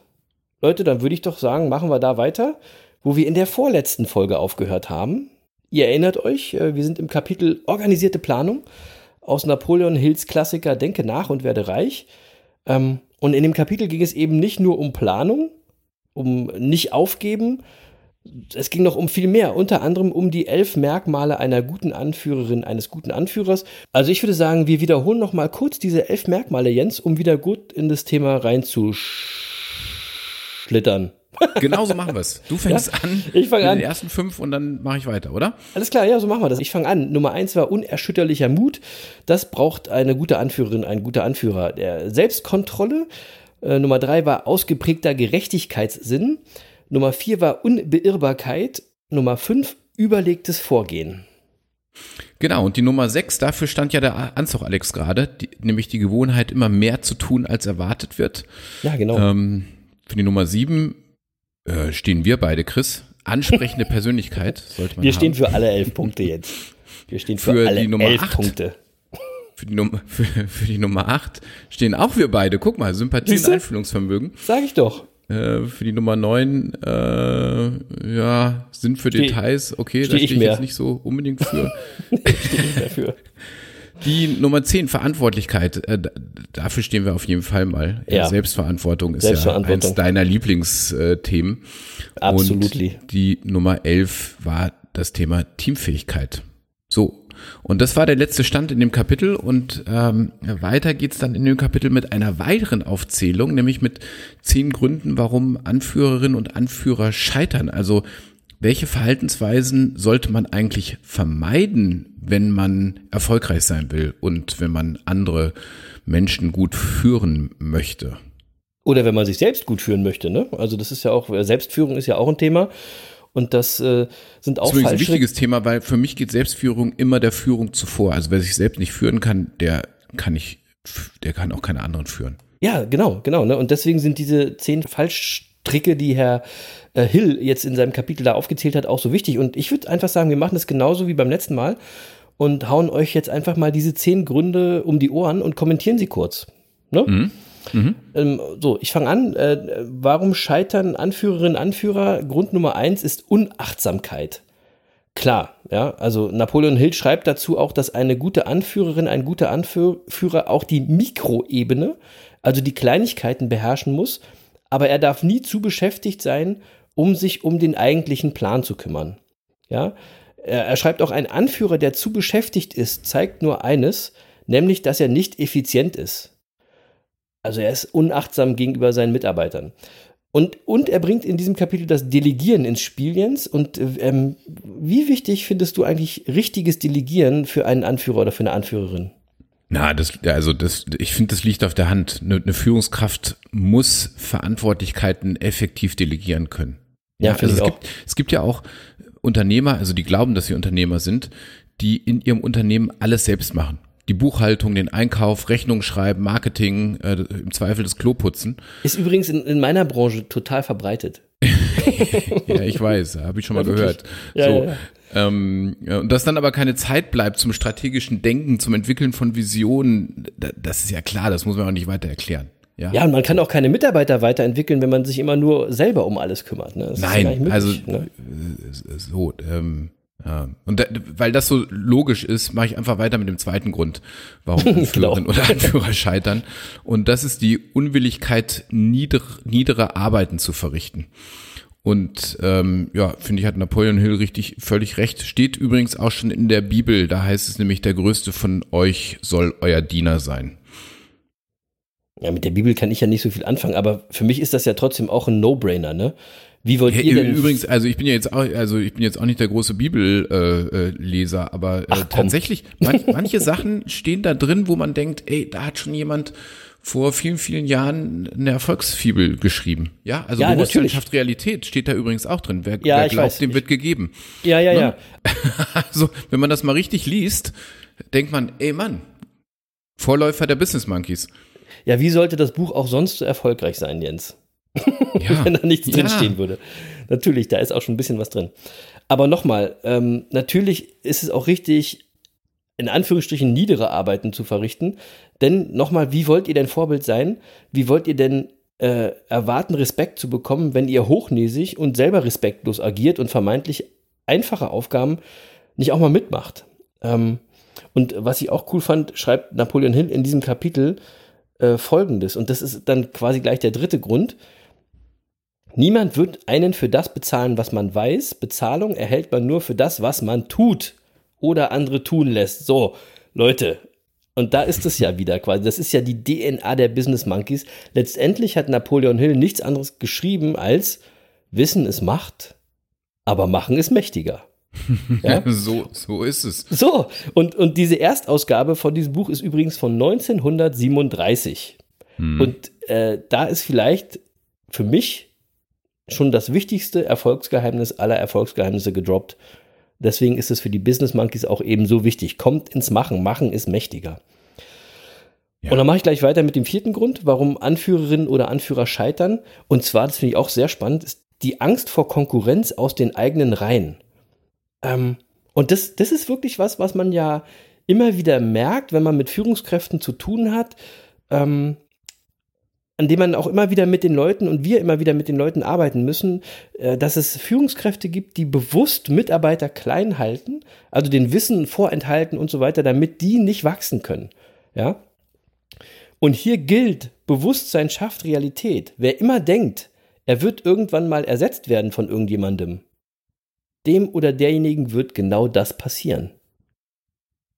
Leute, dann würde ich doch sagen, machen wir da weiter, wo wir in der vorletzten Folge aufgehört haben. Ihr erinnert euch, äh, wir sind im Kapitel Organisierte Planung aus Napoleon Hills Klassiker Denke nach und werde reich. Ähm, und in dem Kapitel ging es eben nicht nur um Planung, um nicht aufgeben, es ging noch um viel mehr, unter anderem um die elf Merkmale einer guten Anführerin, eines guten Anführers. Also ich würde sagen, wir wiederholen noch mal kurz diese elf Merkmale, Jens, um wieder gut in das Thema reinzuschlittern. Genauso machen wir es. Du fängst an ich fang mit an. den ersten fünf und dann mache ich weiter, oder? Alles klar, ja, so machen wir das. Ich fange an. Nummer eins war unerschütterlicher Mut. Das braucht eine gute Anführerin, ein guter Anführer. Der Selbstkontrolle. Äh, Nummer drei war ausgeprägter Gerechtigkeitssinn. Nummer vier war Unbeirrbarkeit. Nummer fünf überlegtes Vorgehen. Genau, und die Nummer sechs, dafür stand ja der Anzug Alex gerade, die, nämlich die Gewohnheit, immer mehr zu tun, als erwartet wird. Ja, genau. Ähm, für die Nummer sieben äh, stehen wir beide, Chris. Ansprechende Persönlichkeit sollte man Wir haben. stehen für alle elf Punkte jetzt. Wir stehen für, Für alle die Nummer elf acht. Punkte. Für die, Nummer, für, für die Nummer 8 stehen auch wir beide. Guck mal, Sympathie Siehste? und Einfühlungsvermögen. Sag ich doch. Äh, für die Nummer 9, äh, ja, sind für Details, okay, da steh ich stehe ich mehr. jetzt nicht so unbedingt für. Stehe ich dafür. Die Nummer 10, Verantwortlichkeit. Äh, dafür stehen wir auf jeden Fall mal. Ja. Selbstverantwortung ist Selbstverantwortung. ja eins deiner Lieblingsthemen. Absolutely. Und die Nummer 11 war das Thema Teamfähigkeit. So. Und das war der letzte Stand in dem Kapitel und ähm, weiter geht's dann in dem Kapitel mit einer weiteren Aufzählung, nämlich mit zehn Gründen, warum Anführerinnen und Anführer scheitern. Also welche Verhaltensweisen sollte man eigentlich vermeiden, wenn man erfolgreich sein will und wenn man andere Menschen gut führen möchte? Oder wenn man sich selbst gut führen möchte, ne? Also das ist ja auch, Selbstführung ist ja auch ein Thema. Und das äh, sind auch Das ist ein wichtiges Thema, weil für mich geht Selbstführung immer der Führung zuvor. Also wer sich selbst nicht führen kann, der kann nicht, der kann auch keine anderen führen. Ja, genau, genau. Ne? Und deswegen sind diese zehn Fallstricke, die Herr äh, Hill jetzt in seinem Kapitel da aufgezählt hat, auch so wichtig. Und ich würde einfach sagen, wir machen das genauso wie beim letzten Mal und hauen euch jetzt einfach mal diese zehn Gründe um die Ohren und kommentieren sie kurz. Ne? Ähm, so, ich fange an. Äh, warum scheitern Anführerinnen und Anführer? Grund Nummer eins ist Unachtsamkeit. Klar, ja, also Napoleon Hill schreibt dazu auch, dass eine gute Anführerin, ein guter Anführer auch die Mikroebene, also die Kleinigkeiten beherrschen muss, aber er darf nie zu beschäftigt sein, um sich um den eigentlichen Plan zu kümmern. Ja, er, schreibt auch, ein Anführer, der zu beschäftigt ist, zeigt nur eines, nämlich, dass er nicht effizient ist. Also er ist unachtsam gegenüber seinen Mitarbeitern. Und, und er bringt in diesem Kapitel das Delegieren ins Spiel, Jens. Und ähm, wie wichtig findest du eigentlich richtiges Delegieren für einen Anführer oder für eine Anführerin? Na, das, also das, ich finde, das liegt auf der Hand. Eine, eine Führungskraft muss Verantwortlichkeiten effektiv delegieren können. Ja, also es gibt, es gibt ja auch Unternehmer, also die glauben, dass sie Unternehmer sind, die in ihrem Unternehmen alles selbst machen. Die Buchhaltung, den Einkauf, Rechnung schreiben, Marketing, äh, im Zweifel das Klo putzen. Ist übrigens in, in meiner Branche total verbreitet. Ja, ich weiß, habe ich schon mal Ja, gehört. Ja, so, ja, ja. Ähm, ja, und dass dann aber keine Zeit bleibt zum strategischen Denken, zum Entwickeln von Visionen, da, das ist ja klar, das muss man auch nicht weiter erklären. Ja, Ja, und man kann auch keine Mitarbeiter weiterentwickeln, wenn man sich immer nur selber um alles kümmert. Ne? Ist ja Nein, möglich, also ne? äh, so, ähm, ja. Und da, weil das so logisch ist, mache ich einfach weiter mit dem zweiten Grund, warum Anführerinnen Genau. oder Anführer scheitern. Und das ist die Unwilligkeit, nieder, niedere Arbeiten zu verrichten. Und ähm, ja, finde ich, hat Napoleon Hill richtig völlig recht. Steht übrigens auch schon in der Bibel. Da heißt es nämlich, der größte von euch soll euer Diener sein. Ja, mit der Bibel kann ich ja nicht so viel anfangen, aber für mich ist das ja trotzdem auch ein No-Brainer, ne? Wie wollt Ja, ihr denn übrigens, also ich bin ja jetzt auch, also ich bin jetzt auch nicht der große Bibelleser, äh, Leser, aber äh, Ach, tatsächlich, man, manche Sachen stehen da drin, wo man denkt, ey, da hat schon jemand vor vielen, vielen Jahren eine Erfolgsfibel geschrieben. Ja, also Ja, Bewusstseinschaft, Realität steht da übrigens auch drin. Wer, Ja, wer glaubt, weiß. dem Ich- wird gegeben. Ja, ja, ja. Also, wenn man das mal richtig liest, denkt man, ey Mann, Vorläufer der Business Monkeys. Ja, wie sollte das Buch auch sonst so erfolgreich sein, Jens? Ja, wenn da nichts ja. drinstehen würde. Natürlich, da ist auch schon ein bisschen was drin. Aber nochmal, ähm, natürlich ist es auch richtig, in Anführungsstrichen niedere Arbeiten zu verrichten. Denn nochmal, wie wollt ihr denn Vorbild sein? Wie wollt ihr denn äh, erwarten, Respekt zu bekommen, wenn ihr hochnäsig und selber respektlos agiert und vermeintlich einfache Aufgaben nicht auch mal mitmacht? Ähm, und was ich auch cool fand, schreibt Napoleon Hill in diesem Kapitel äh, folgendes. Und das ist dann quasi gleich der dritte Grund. Niemand wird einen für das bezahlen, was man weiß. Bezahlung erhält man nur für das, was man tut oder andere tun lässt. So, Leute. Und da ist es ja wieder quasi. Das ist ja die DNA der Business Monkeys. Letztendlich hat Napoleon Hill nichts anderes geschrieben als Wissen ist Macht, aber Machen ist mächtiger. Ja? so, so ist es. So, und, und diese Erstausgabe von diesem Buch ist übrigens von 1937. Und äh, da ist vielleicht für mich schon das wichtigste Erfolgsgeheimnis aller Erfolgsgeheimnisse gedroppt. Deswegen ist es für die Business Monkeys auch eben so wichtig. Kommt ins Machen. Machen ist mächtiger. Ja. Und dann mache ich gleich weiter mit dem vierten Grund, warum Anführerinnen oder Anführer scheitern. Und zwar, das finde ich auch sehr spannend, ist die Angst vor Konkurrenz aus den eigenen Reihen. Ähm, und das, das ist wirklich was, was man ja immer wieder merkt, wenn man mit Führungskräften zu tun hat. Ähm, an dem man auch immer wieder mit den Leuten und wir immer wieder mit den Leuten arbeiten müssen, äh, dass es Führungskräfte gibt, die bewusst Mitarbeiter klein halten, also den Wissen vorenthalten und so weiter, damit die nicht wachsen können. Ja? Und hier gilt, Bewusstsein schafft Realität. Wer immer denkt, er wird irgendwann mal ersetzt werden von irgendjemandem, dem oder derjenigen wird genau das passieren.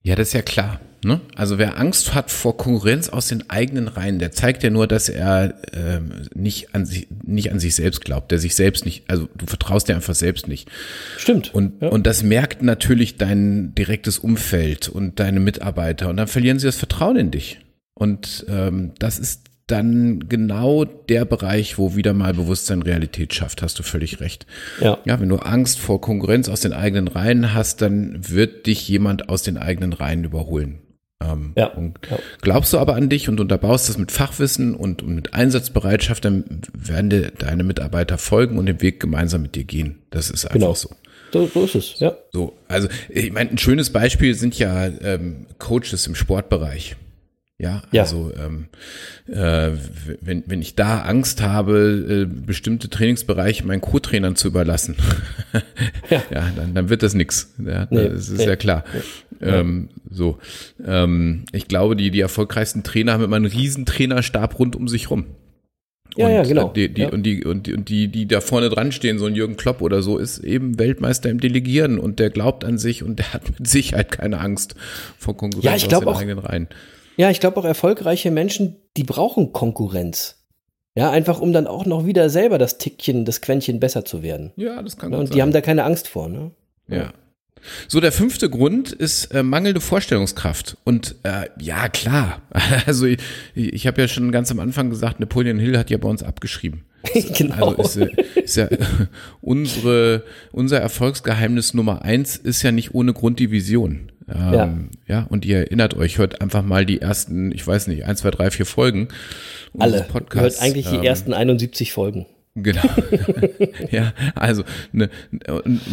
Ja, das ist ja klar. Ne? Also wer Angst hat vor Konkurrenz aus den eigenen Reihen, der zeigt ja nur, dass er ähm, nicht an sich nicht an sich selbst glaubt, der sich selbst nicht, also du vertraust dir einfach selbst nicht. Stimmt. Und ja. und das merkt natürlich dein direktes Umfeld und deine Mitarbeiter und dann verlieren sie das Vertrauen in dich. Und ähm, das ist dann genau der Bereich, wo wieder mal Bewusstsein Realität schafft, hast du völlig recht. Ja. ja, wenn du Angst vor Konkurrenz aus den eigenen Reihen hast, dann wird dich jemand aus den eigenen Reihen überholen. Ähm, Ja. Und glaubst du aber an dich und unterbaust das mit Fachwissen und, und mit Einsatzbereitschaft, dann werden dir deine Mitarbeiter folgen und den Weg gemeinsam mit dir gehen. Das ist einfach Genau. so. So, so ist es, ja. So, also ich meine, ein schönes Beispiel sind ja ähm, Coaches im Sportbereich. Ja, Ja. also ähm, äh, wenn, wenn ich da Angst habe, äh, bestimmte Trainingsbereiche meinen Co-Trainern zu überlassen, Ja. ja, dann, dann wird das nix. Ja, Nee, das ist nee. ja klar. Ähm, so, ähm, ich glaube, die, die erfolgreichsten Trainer haben immer einen riesen Trainerstab rund um sich rum. Ja, und ja, genau. äh, Die, die, Ja. Und, die, und, die, und die, die da vorne dran stehen, so ein Jürgen Klopp oder so, ist eben Weltmeister im Delegieren und der glaubt an sich und der hat mit Sicherheit keine Angst vor Konkurrenz Ja, ich aus den auch- eigenen Reihen. Ja, ich glaube auch erfolgreiche Menschen, die brauchen Konkurrenz. Ja, einfach um dann auch noch wieder selber das Tickchen, das Quäntchen besser zu werden. Ja, das kann Ja, gut und sein. die haben da keine Angst vor, ne? Ja. So, der fünfte Grund ist äh, mangelnde Vorstellungskraft. Und äh, ja, klar. Also ich, ich habe ja schon ganz am Anfang gesagt, Napoleon Hill hat ja bei uns abgeschrieben. genau. Also ist, äh, ist ja unsere, unser Erfolgsgeheimnis Nummer eins ist ja nicht ohne Grund die Vision. Ähm, Ja. ja. und ihr erinnert euch, hört einfach mal die ersten, ich weiß nicht, eins, zwei, drei, vier Folgen Alle. Podcasts. Hört eigentlich die Ähm, ersten 71 Folgen. Genau. ja, also ne,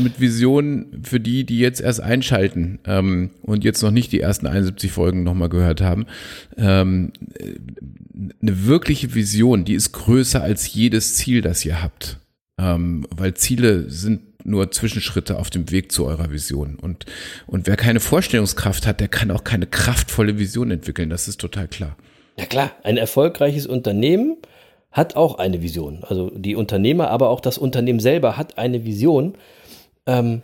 mit Vision für die, die jetzt erst einschalten ähm, und jetzt noch nicht die ersten 71 Folgen nochmal gehört haben. Ähm, äh, eine wirkliche Vision, die ist größer als jedes Ziel, das ihr habt. Ähm, weil Ziele sind nur Zwischenschritte auf dem Weg zu eurer Vision. Und, und wer keine Vorstellungskraft hat, der kann auch keine kraftvolle Vision entwickeln. Das ist total klar. Ja klar, ein erfolgreiches Unternehmen hat auch eine Vision. Also die Unternehmer, aber auch das Unternehmen selber hat eine Vision. Ähm,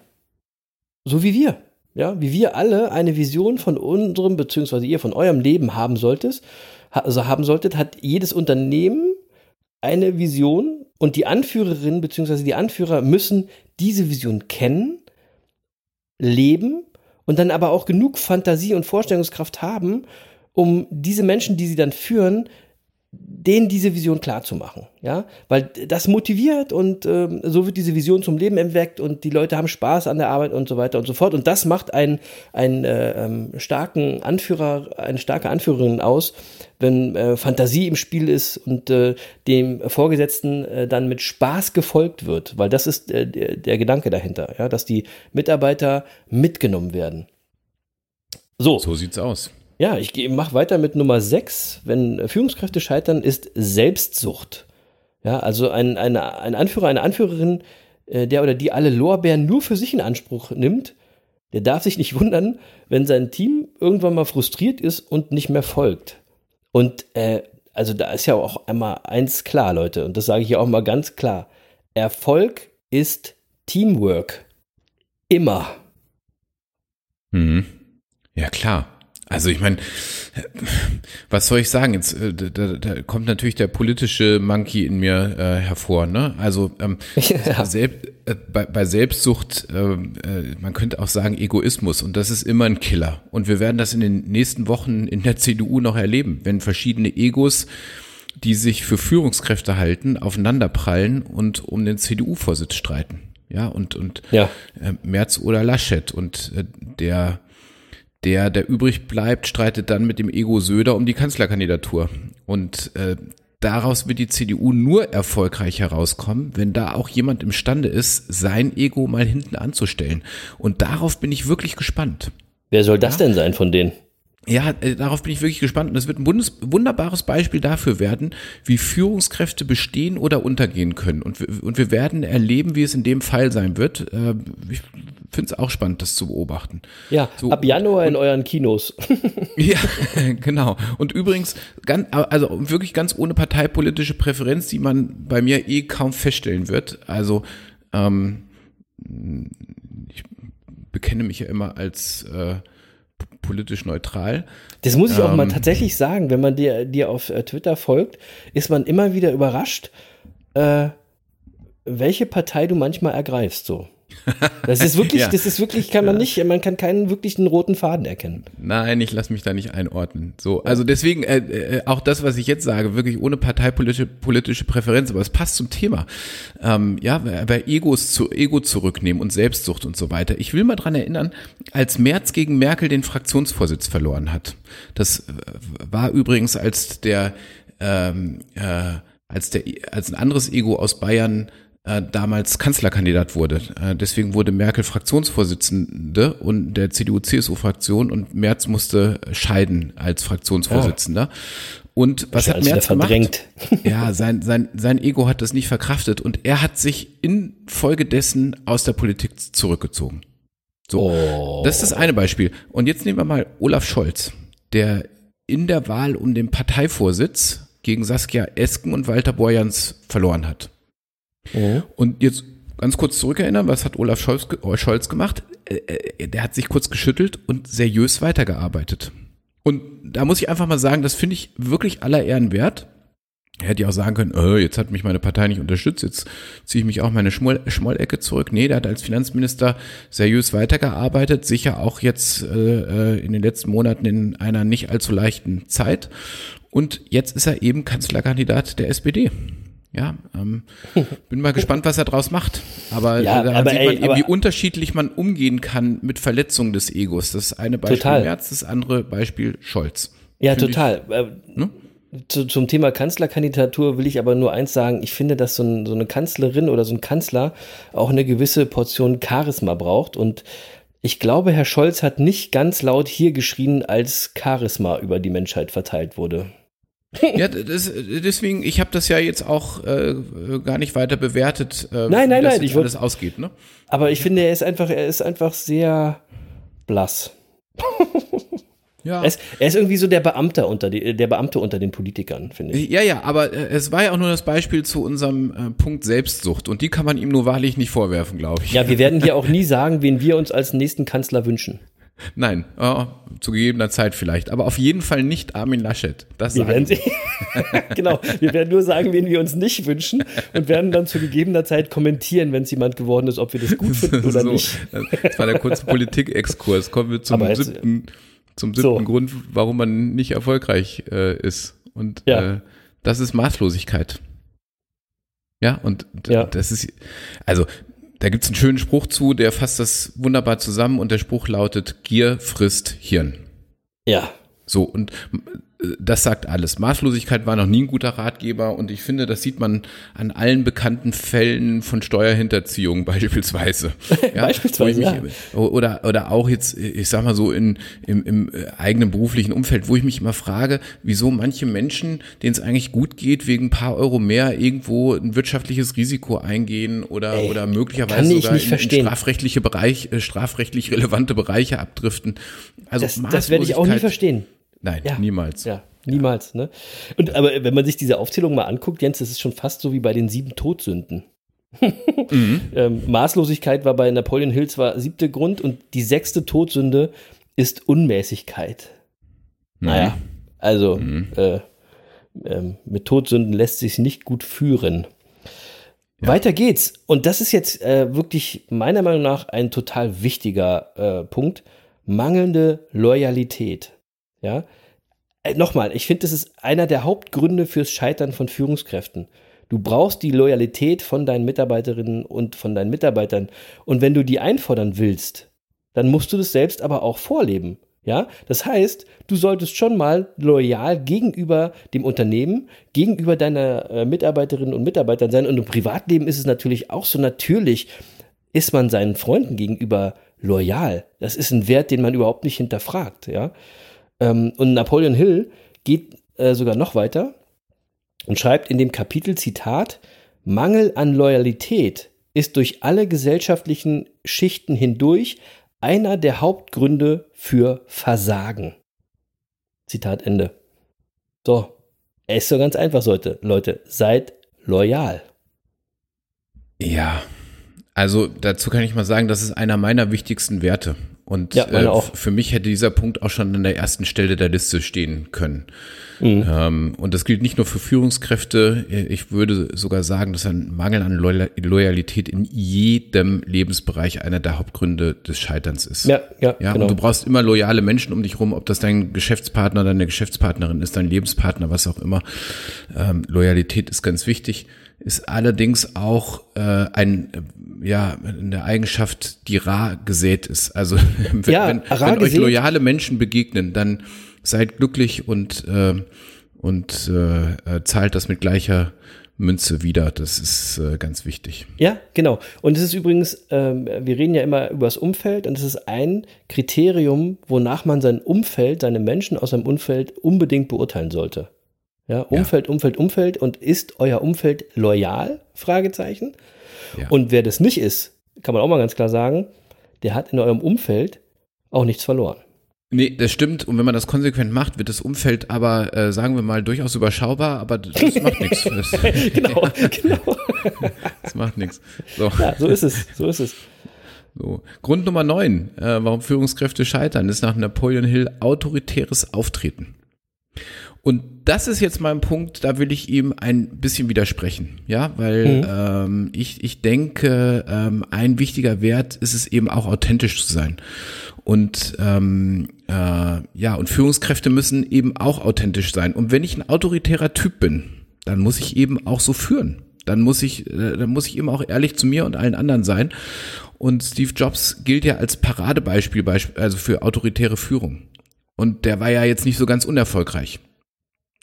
so wie wir. Ja, wie wir alle eine Vision von unserem, beziehungsweise ihr von eurem Leben haben solltet, also haben solltet, hat jedes Unternehmen eine Vision und die Anführerin beziehungsweise die Anführer müssen diese Vision kennen, leben und dann aber auch genug Fantasie und Vorstellungskraft haben, um diese Menschen, die sie dann führen, denen diese Vision klar zu machen, ja, weil das motiviert und ähm, so wird diese Vision zum Leben erweckt und die Leute haben Spaß an der Arbeit und so weiter und so fort. Und das macht einen, einen äh, ähm, starken Anführer, eine starke Anführerin aus, wenn äh, Fantasie im Spiel ist und äh, dem Vorgesetzten äh, dann mit Spaß gefolgt wird, weil das ist äh, der, der Gedanke dahinter, ja, dass die Mitarbeiter mitgenommen werden. So, So sieht's aus. Ja, ich mache weiter mit Nummer 6. Wenn äh, Führungskräfte scheitern, ist Selbstsucht. Ja, also ein, ein, ein Anführer, eine Anführerin, äh, der oder die alle Lorbeeren nur für sich in Anspruch nimmt, der darf sich nicht wundern, wenn sein Team irgendwann mal frustriert ist und nicht mehr folgt. Und äh, also da ist ja auch einmal eins klar, Leute, und das sage ich auch mal ganz klar. Erfolg ist Teamwork. Immer. Mhm. Ja, klar. Also ich meine, was soll ich sagen? Jetzt äh, da, da, da kommt natürlich der politische Monkey in mir äh, hervor. Ne? Also ähm, Ja. selbst, äh, bei, bei Selbstsucht, ähm, äh, man könnte auch sagen Egoismus und das ist immer ein Killer. Und wir werden das in den nächsten Wochen in der CDU noch erleben, wenn verschiedene Egos, die sich für Führungskräfte halten, aufeinanderprallen und um den CDU-Vorsitz streiten. Ja, und, und Ja. äh, Merz oder Laschet und äh, der der, der übrig bleibt, streitet dann mit dem Ego Söder um die Kanzlerkandidatur. Und äh, daraus wird die CDU nur erfolgreich herauskommen, wenn da auch jemand imstande ist, sein Ego mal hinten anzustellen. Und darauf bin ich wirklich gespannt. Wer soll das denn sein von denen? Ja, äh, darauf bin ich wirklich gespannt. Und das wird ein wunderbares Beispiel dafür werden, wie Führungskräfte bestehen oder untergehen können. Und wir, und wir werden erleben, wie es in dem Fall sein wird. Äh, Ich finde es auch spannend, das zu beobachten. Ja, So, ab Januar in euren Kinos. Ja, genau. Und übrigens, ganz, also wirklich ganz ohne parteipolitische Präferenz, die man bei mir eh kaum feststellen wird. Also ähm, ich bekenne mich ja immer als äh, politisch neutral. Das muss ich auch mal Ähm. tatsächlich sagen, wenn man dir, dir auf äh, Twitter folgt, ist man immer wieder überrascht, äh, welche Partei du manchmal ergreifst. So. Das ist wirklich, Ja. das ist wirklich, kann man nicht, man kann keinen wirklichen roten Faden erkennen. Nein, ich lasse mich da nicht einordnen. So, also deswegen äh, äh, auch das, was ich jetzt sage, wirklich ohne parteipolitische politische Präferenz, aber es passt zum Thema. Ähm, ja, bei Egos zu Ego zurücknehmen und Selbstsucht und so weiter. Ich will mal dran erinnern, als Merz gegen Merkel den Fraktionsvorsitz verloren hat. Das äh, war übrigens als der ähm, äh, als der als ein anderes Ego aus Bayern äh, damals Kanzlerkandidat wurde. Äh, deswegen wurde Merkel Fraktionsvorsitzende und der CDU-CSU-Fraktion und Merz musste scheiden als Fraktionsvorsitzender. Und was hat Merz gemacht? verdrängt. Ja, sein, sein, sein Ego hat das nicht verkraftet und er hat sich infolgedessen aus der Politik zurückgezogen. So, Oh. das ist das eine Beispiel. Und jetzt nehmen wir mal Olaf Scholz, der in der Wahl um den Parteivorsitz gegen Saskia Esken und Walter Borjans verloren hat. Mhm. Und jetzt ganz kurz zurückerinnern, was hat Olaf Scholz, äh, Scholz gemacht? Äh, äh, Der hat sich kurz geschüttelt und seriös weitergearbeitet. Und da muss ich einfach mal sagen, das finde ich wirklich aller Ehren wert. Er hätte ja auch sagen können, äh, jetzt hat mich meine Partei nicht unterstützt, jetzt ziehe ich mich auch meine Schmoll Schmollecke zurück. Nee, der hat als Finanzminister seriös weitergearbeitet, sicher auch jetzt äh, in den letzten Monaten in einer nicht allzu leichten Zeit. Und jetzt ist er eben Kanzlerkandidat der SPD. Ja, ähm, bin mal gespannt, was er draus macht. Aber Ja, äh, aber sieht ey, man eben, wie unterschiedlich man umgehen kann mit Verletzungen des Egos. Das eine Beispiel Total. Merz, das andere Beispiel Scholz. Ja, Find ich- total. Äh, Ne? zu, zum Thema Kanzlerkandidatur will ich aber nur eins sagen. Ich finde, dass so, ein, so eine Kanzlerin oder so ein Kanzler auch eine gewisse Portion Charisma braucht. Und ich glaube, Herr Scholz hat nicht ganz laut hier geschrien, als Charisma über die Menschheit verteilt wurde. Ja, das, deswegen, ich habe das ja jetzt auch äh, gar nicht weiter bewertet, äh, Nein, nein, wie das nein, ich alles ausgeht. Ne? Aber ich finde, er ist einfach, er ist einfach sehr blass. Ja. Er ist, er ist irgendwie so der Beamte unter die, der Beamte unter den Politikern, finde ich. ja, ja, aber äh, es war ja auch nur das Beispiel zu unserem äh, Punkt Selbstsucht und die kann man ihm nur wahrlich nicht vorwerfen, glaube ich. Ja, wir werden hier auch nie sagen, wen wir uns als nächsten Kanzler wünschen. Nein, oh, zu gegebener Zeit vielleicht, aber auf jeden Fall nicht Armin Laschet. Das Wir werden, genau, wir werden nur sagen, wen wir uns nicht wünschen und werden dann zu gegebener Zeit kommentieren, wenn es jemand geworden ist, ob wir das gut finden oder so, nicht. Das war der kurze Politikexkurs. Kommen wir zum jetzt- siebten, zum siebten So. Grund, warum man nicht erfolgreich äh, ist. Und Ja. äh, das ist Maßlosigkeit. Ja, und Ja. das ist, also da gibt's einen schönen Spruch zu, der fasst das wunderbar zusammen und der Spruch lautet, Gier frisst Hirn. Ja, So, und das sagt alles. Maßlosigkeit war noch nie ein guter Ratgeber und ich finde, das sieht man an allen bekannten Fällen von Steuerhinterziehung beispielsweise. Ja, Beispielsweise, mich, Oder, oder auch jetzt, ich sag mal so, in, im, im eigenen beruflichen Umfeld, wo ich mich immer frage, wieso manche Menschen, denen es eigentlich gut geht, wegen ein paar Euro mehr irgendwo ein wirtschaftliches Risiko eingehen oder, Ey, oder möglicherweise ich sogar in, in strafrechtliche Bereich, äh, strafrechtlich relevante Bereiche abdriften. Also das, das werde ich auch nie verstehen. Nein, Ja. niemals. Ja, niemals. Ne? Und aber wenn man sich diese Aufzählung mal anguckt, Jens, das ist schon fast so wie bei den sieben Todsünden. Mhm. ähm, Maßlosigkeit war bei Napoleon Hill zwar siebte Grund und die sechste Todsünde ist Unmäßigkeit. Naja, also Mhm. äh, ähm, mit Todsünden lässt sich nicht gut führen. Weiter geht's. Und das ist jetzt äh, wirklich meiner Meinung nach ein total wichtiger äh, Punkt. Mangelnde Loyalität. Ja. Äh, Nochmal, ich finde, das ist einer der Hauptgründe fürs Scheitern von Führungskräften. Du brauchst die Loyalität von deinen Mitarbeiterinnen und von deinen Mitarbeitern. Und wenn du die einfordern willst, dann musst du das selbst aber auch vorleben. Ja, das heißt, du solltest schon mal loyal gegenüber dem Unternehmen, gegenüber deiner äh, Mitarbeiterinnen und Mitarbeitern sein. Und im Privatleben ist es natürlich auch so natürlich, ist man seinen Freunden gegenüber loyal. Das ist ein Wert, den man überhaupt nicht hinterfragt. Ja, Ähm, und Napoleon Hill geht äh, sogar noch weiter und schreibt in dem Kapitel Zitat, Mangel an Loyalität ist durch alle gesellschaftlichen Schichten hindurch einer der Hauptgründe für Versagen. Zitat Ende. So, es ist so ganz einfach, Leute. Leute, seid loyal. Ja, also dazu kann ich mal sagen, das ist einer meiner wichtigsten Werte. Und Ja, äh, auch. für mich hätte dieser Punkt auch schon an der ersten Stelle der Liste stehen können. Mhm. Ähm, und das gilt nicht nur für Führungskräfte. Ich würde sogar sagen, dass ein Mangel an Loyal- Loyalität in jedem Lebensbereich einer der Hauptgründe des Scheiterns ist. Ja, ja, Ja, genau. und du brauchst immer loyale Menschen um dich rum, ob das dein Geschäftspartner, deine Geschäftspartnerin ist, dein Lebenspartner, was auch immer. Ähm, Loyalität ist ganz wichtig, ist allerdings auch äh, ein, äh, ja, eine Eigenschaft, die rar gesät ist. Also wenn, Ja, wenn, wenn euch loyale Menschen begegnen, dann seid glücklich und, äh, und äh, äh, zahlt das mit gleicher Münze wieder. Das ist äh, ganz wichtig. Ja, genau. Und es ist übrigens, ähm, wir reden ja immer über das Umfeld und es ist ein Kriterium, wonach man sein Umfeld, seine Menschen aus seinem Umfeld unbedingt beurteilen sollte. Ja, Umfeld, Umfeld, Umfeld und ist euer Umfeld loyal? Fragezeichen. Ja. Und wer das nicht ist, kann man auch mal ganz klar sagen, der hat in eurem Umfeld auch nichts verloren. Nee, das stimmt. Und wenn man das konsequent macht, wird das Umfeld aber, äh, sagen wir mal, durchaus überschaubar, aber das macht nichts. Genau, genau. das macht nichts. So, Ja, so ist es, so ist es. so. Grund Nummer neun, äh, warum Führungskräfte scheitern, ist nach Napoleon Hill autoritäres Auftreten. Und das ist jetzt mal ein Punkt, da will ich ihm ein bisschen widersprechen, ja, weil ähm, ich, ich denke, ähm, ein wichtiger Wert ist es eben auch authentisch zu sein. Und ähm, äh, ja, und Führungskräfte müssen eben auch authentisch sein. Und wenn ich ein autoritärer Typ bin, dann muss ich eben auch so führen. Dann muss ich, äh, dann muss ich eben auch ehrlich zu mir und allen anderen sein. Und Steve Jobs gilt ja als Paradebeispiel, beisp- also für autoritäre Führung. Und der war ja jetzt nicht so ganz unerfolgreich.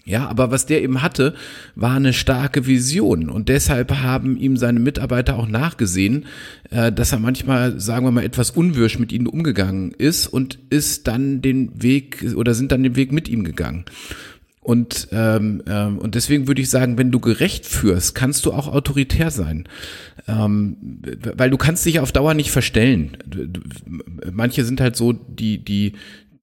Ja, aber was der eben hatte, war eine starke Vision und deshalb haben ihm seine Mitarbeiter auch nachgesehen, äh, dass er manchmal, sagen wir mal, etwas unwirsch mit ihnen umgegangen ist und ist dann den Weg oder sind dann den Weg mit ihm gegangen. Und, ähm, ähm, und deswegen würde ich sagen, wenn du gerecht führst, kannst du auch autoritär sein. Ähm, weil du kannst dich auf Dauer nicht verstellen. Manche sind halt so, die, die,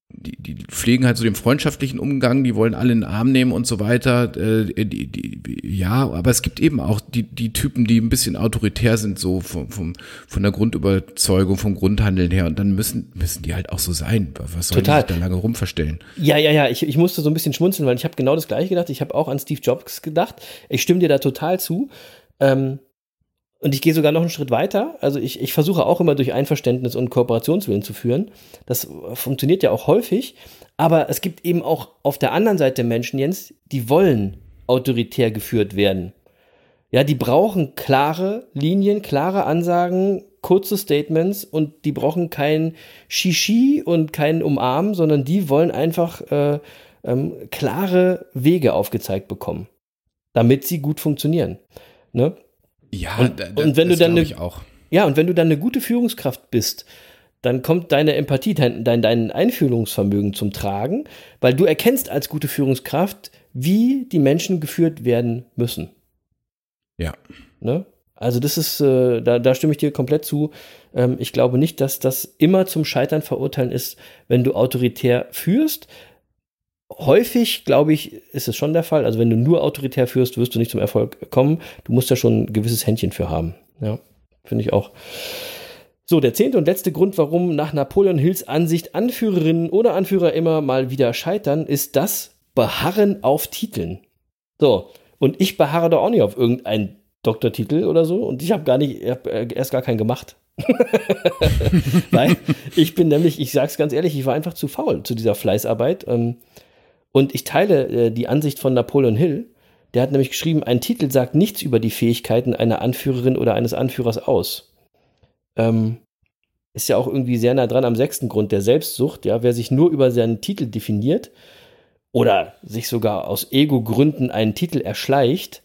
die, die pflegen halt so den freundschaftlichen Umgang, die wollen alle in den Arm nehmen und so weiter. Äh, die, die, ja, aber es gibt eben auch die, die Typen, die ein bisschen autoritär sind, so vom, vom, von der Grundüberzeugung, vom Grundhandeln her. Und dann müssen, müssen die halt auch so sein. Was soll Total. die sich da lange rumverstellen? Ja, ja, ja, ich, ich musste so ein bisschen schmunzeln, weil ich habe genau das gleiche gedacht. Ich habe auch an Steve Jobs gedacht. Ich stimme dir da total zu. Ähm, und ich gehe sogar noch einen Schritt weiter. Also ich, ich versuche auch immer durch Einverständnis und Kooperationswillen zu führen. Das funktioniert ja auch häufig. Aber es gibt eben auch auf der anderen Seite Menschen, Jens, die wollen autoritär geführt werden. Ja, die brauchen klare Linien, klare Ansagen, kurze Statements und die brauchen kein Shishi und kein Umarmen, sondern die wollen einfach äh, ähm, klare Wege aufgezeigt bekommen, damit sie gut funktionieren. Ne? Ja, Und- da- da- und wenn du das dann glaub eine- auch. Ja, und wenn du dann eine gute Führungskraft bist, dann kommt deine Empathie, dein, dein, dein Einfühlungsvermögen zum Tragen, weil du erkennst als gute Führungskraft, wie die Menschen geführt werden müssen. Ja. Ne? Also das ist, äh, da, da stimme ich dir komplett zu. Ähm, ich glaube nicht, dass das immer zum Scheitern verurteilen ist, wenn du autoritär führst. Häufig, glaube ich, ist es schon der Fall. Also wenn du nur autoritär führst, wirst du nicht zum Erfolg kommen. Du musst da schon ein gewisses Händchen für haben. Ja, finde ich auch. So, der zehnte und letzte Grund, warum nach Napoleon Hills Ansicht Anführerinnen oder Anführer immer mal wieder scheitern, ist das Beharren auf Titeln. So, und ich beharre da auch nicht auf irgendeinen Doktortitel oder so und ich habe gar nicht, ich hab äh, erst gar keinen gemacht. Weil ich bin nämlich, ich sag's ganz ehrlich, ich war einfach zu faul zu dieser Fleißarbeit. Ähm, und ich teile äh, die Ansicht von Napoleon Hill. Der hat nämlich geschrieben, ein Titel sagt nichts über die Fähigkeiten einer Anführerin oder eines Anführers aus. Ähm, ist ja auch irgendwie sehr nah dran am sechsten Grund der Selbstsucht. Ja, wer sich nur über seinen Titel definiert oder sich sogar aus Ego-Gründen einen Titel erschleicht,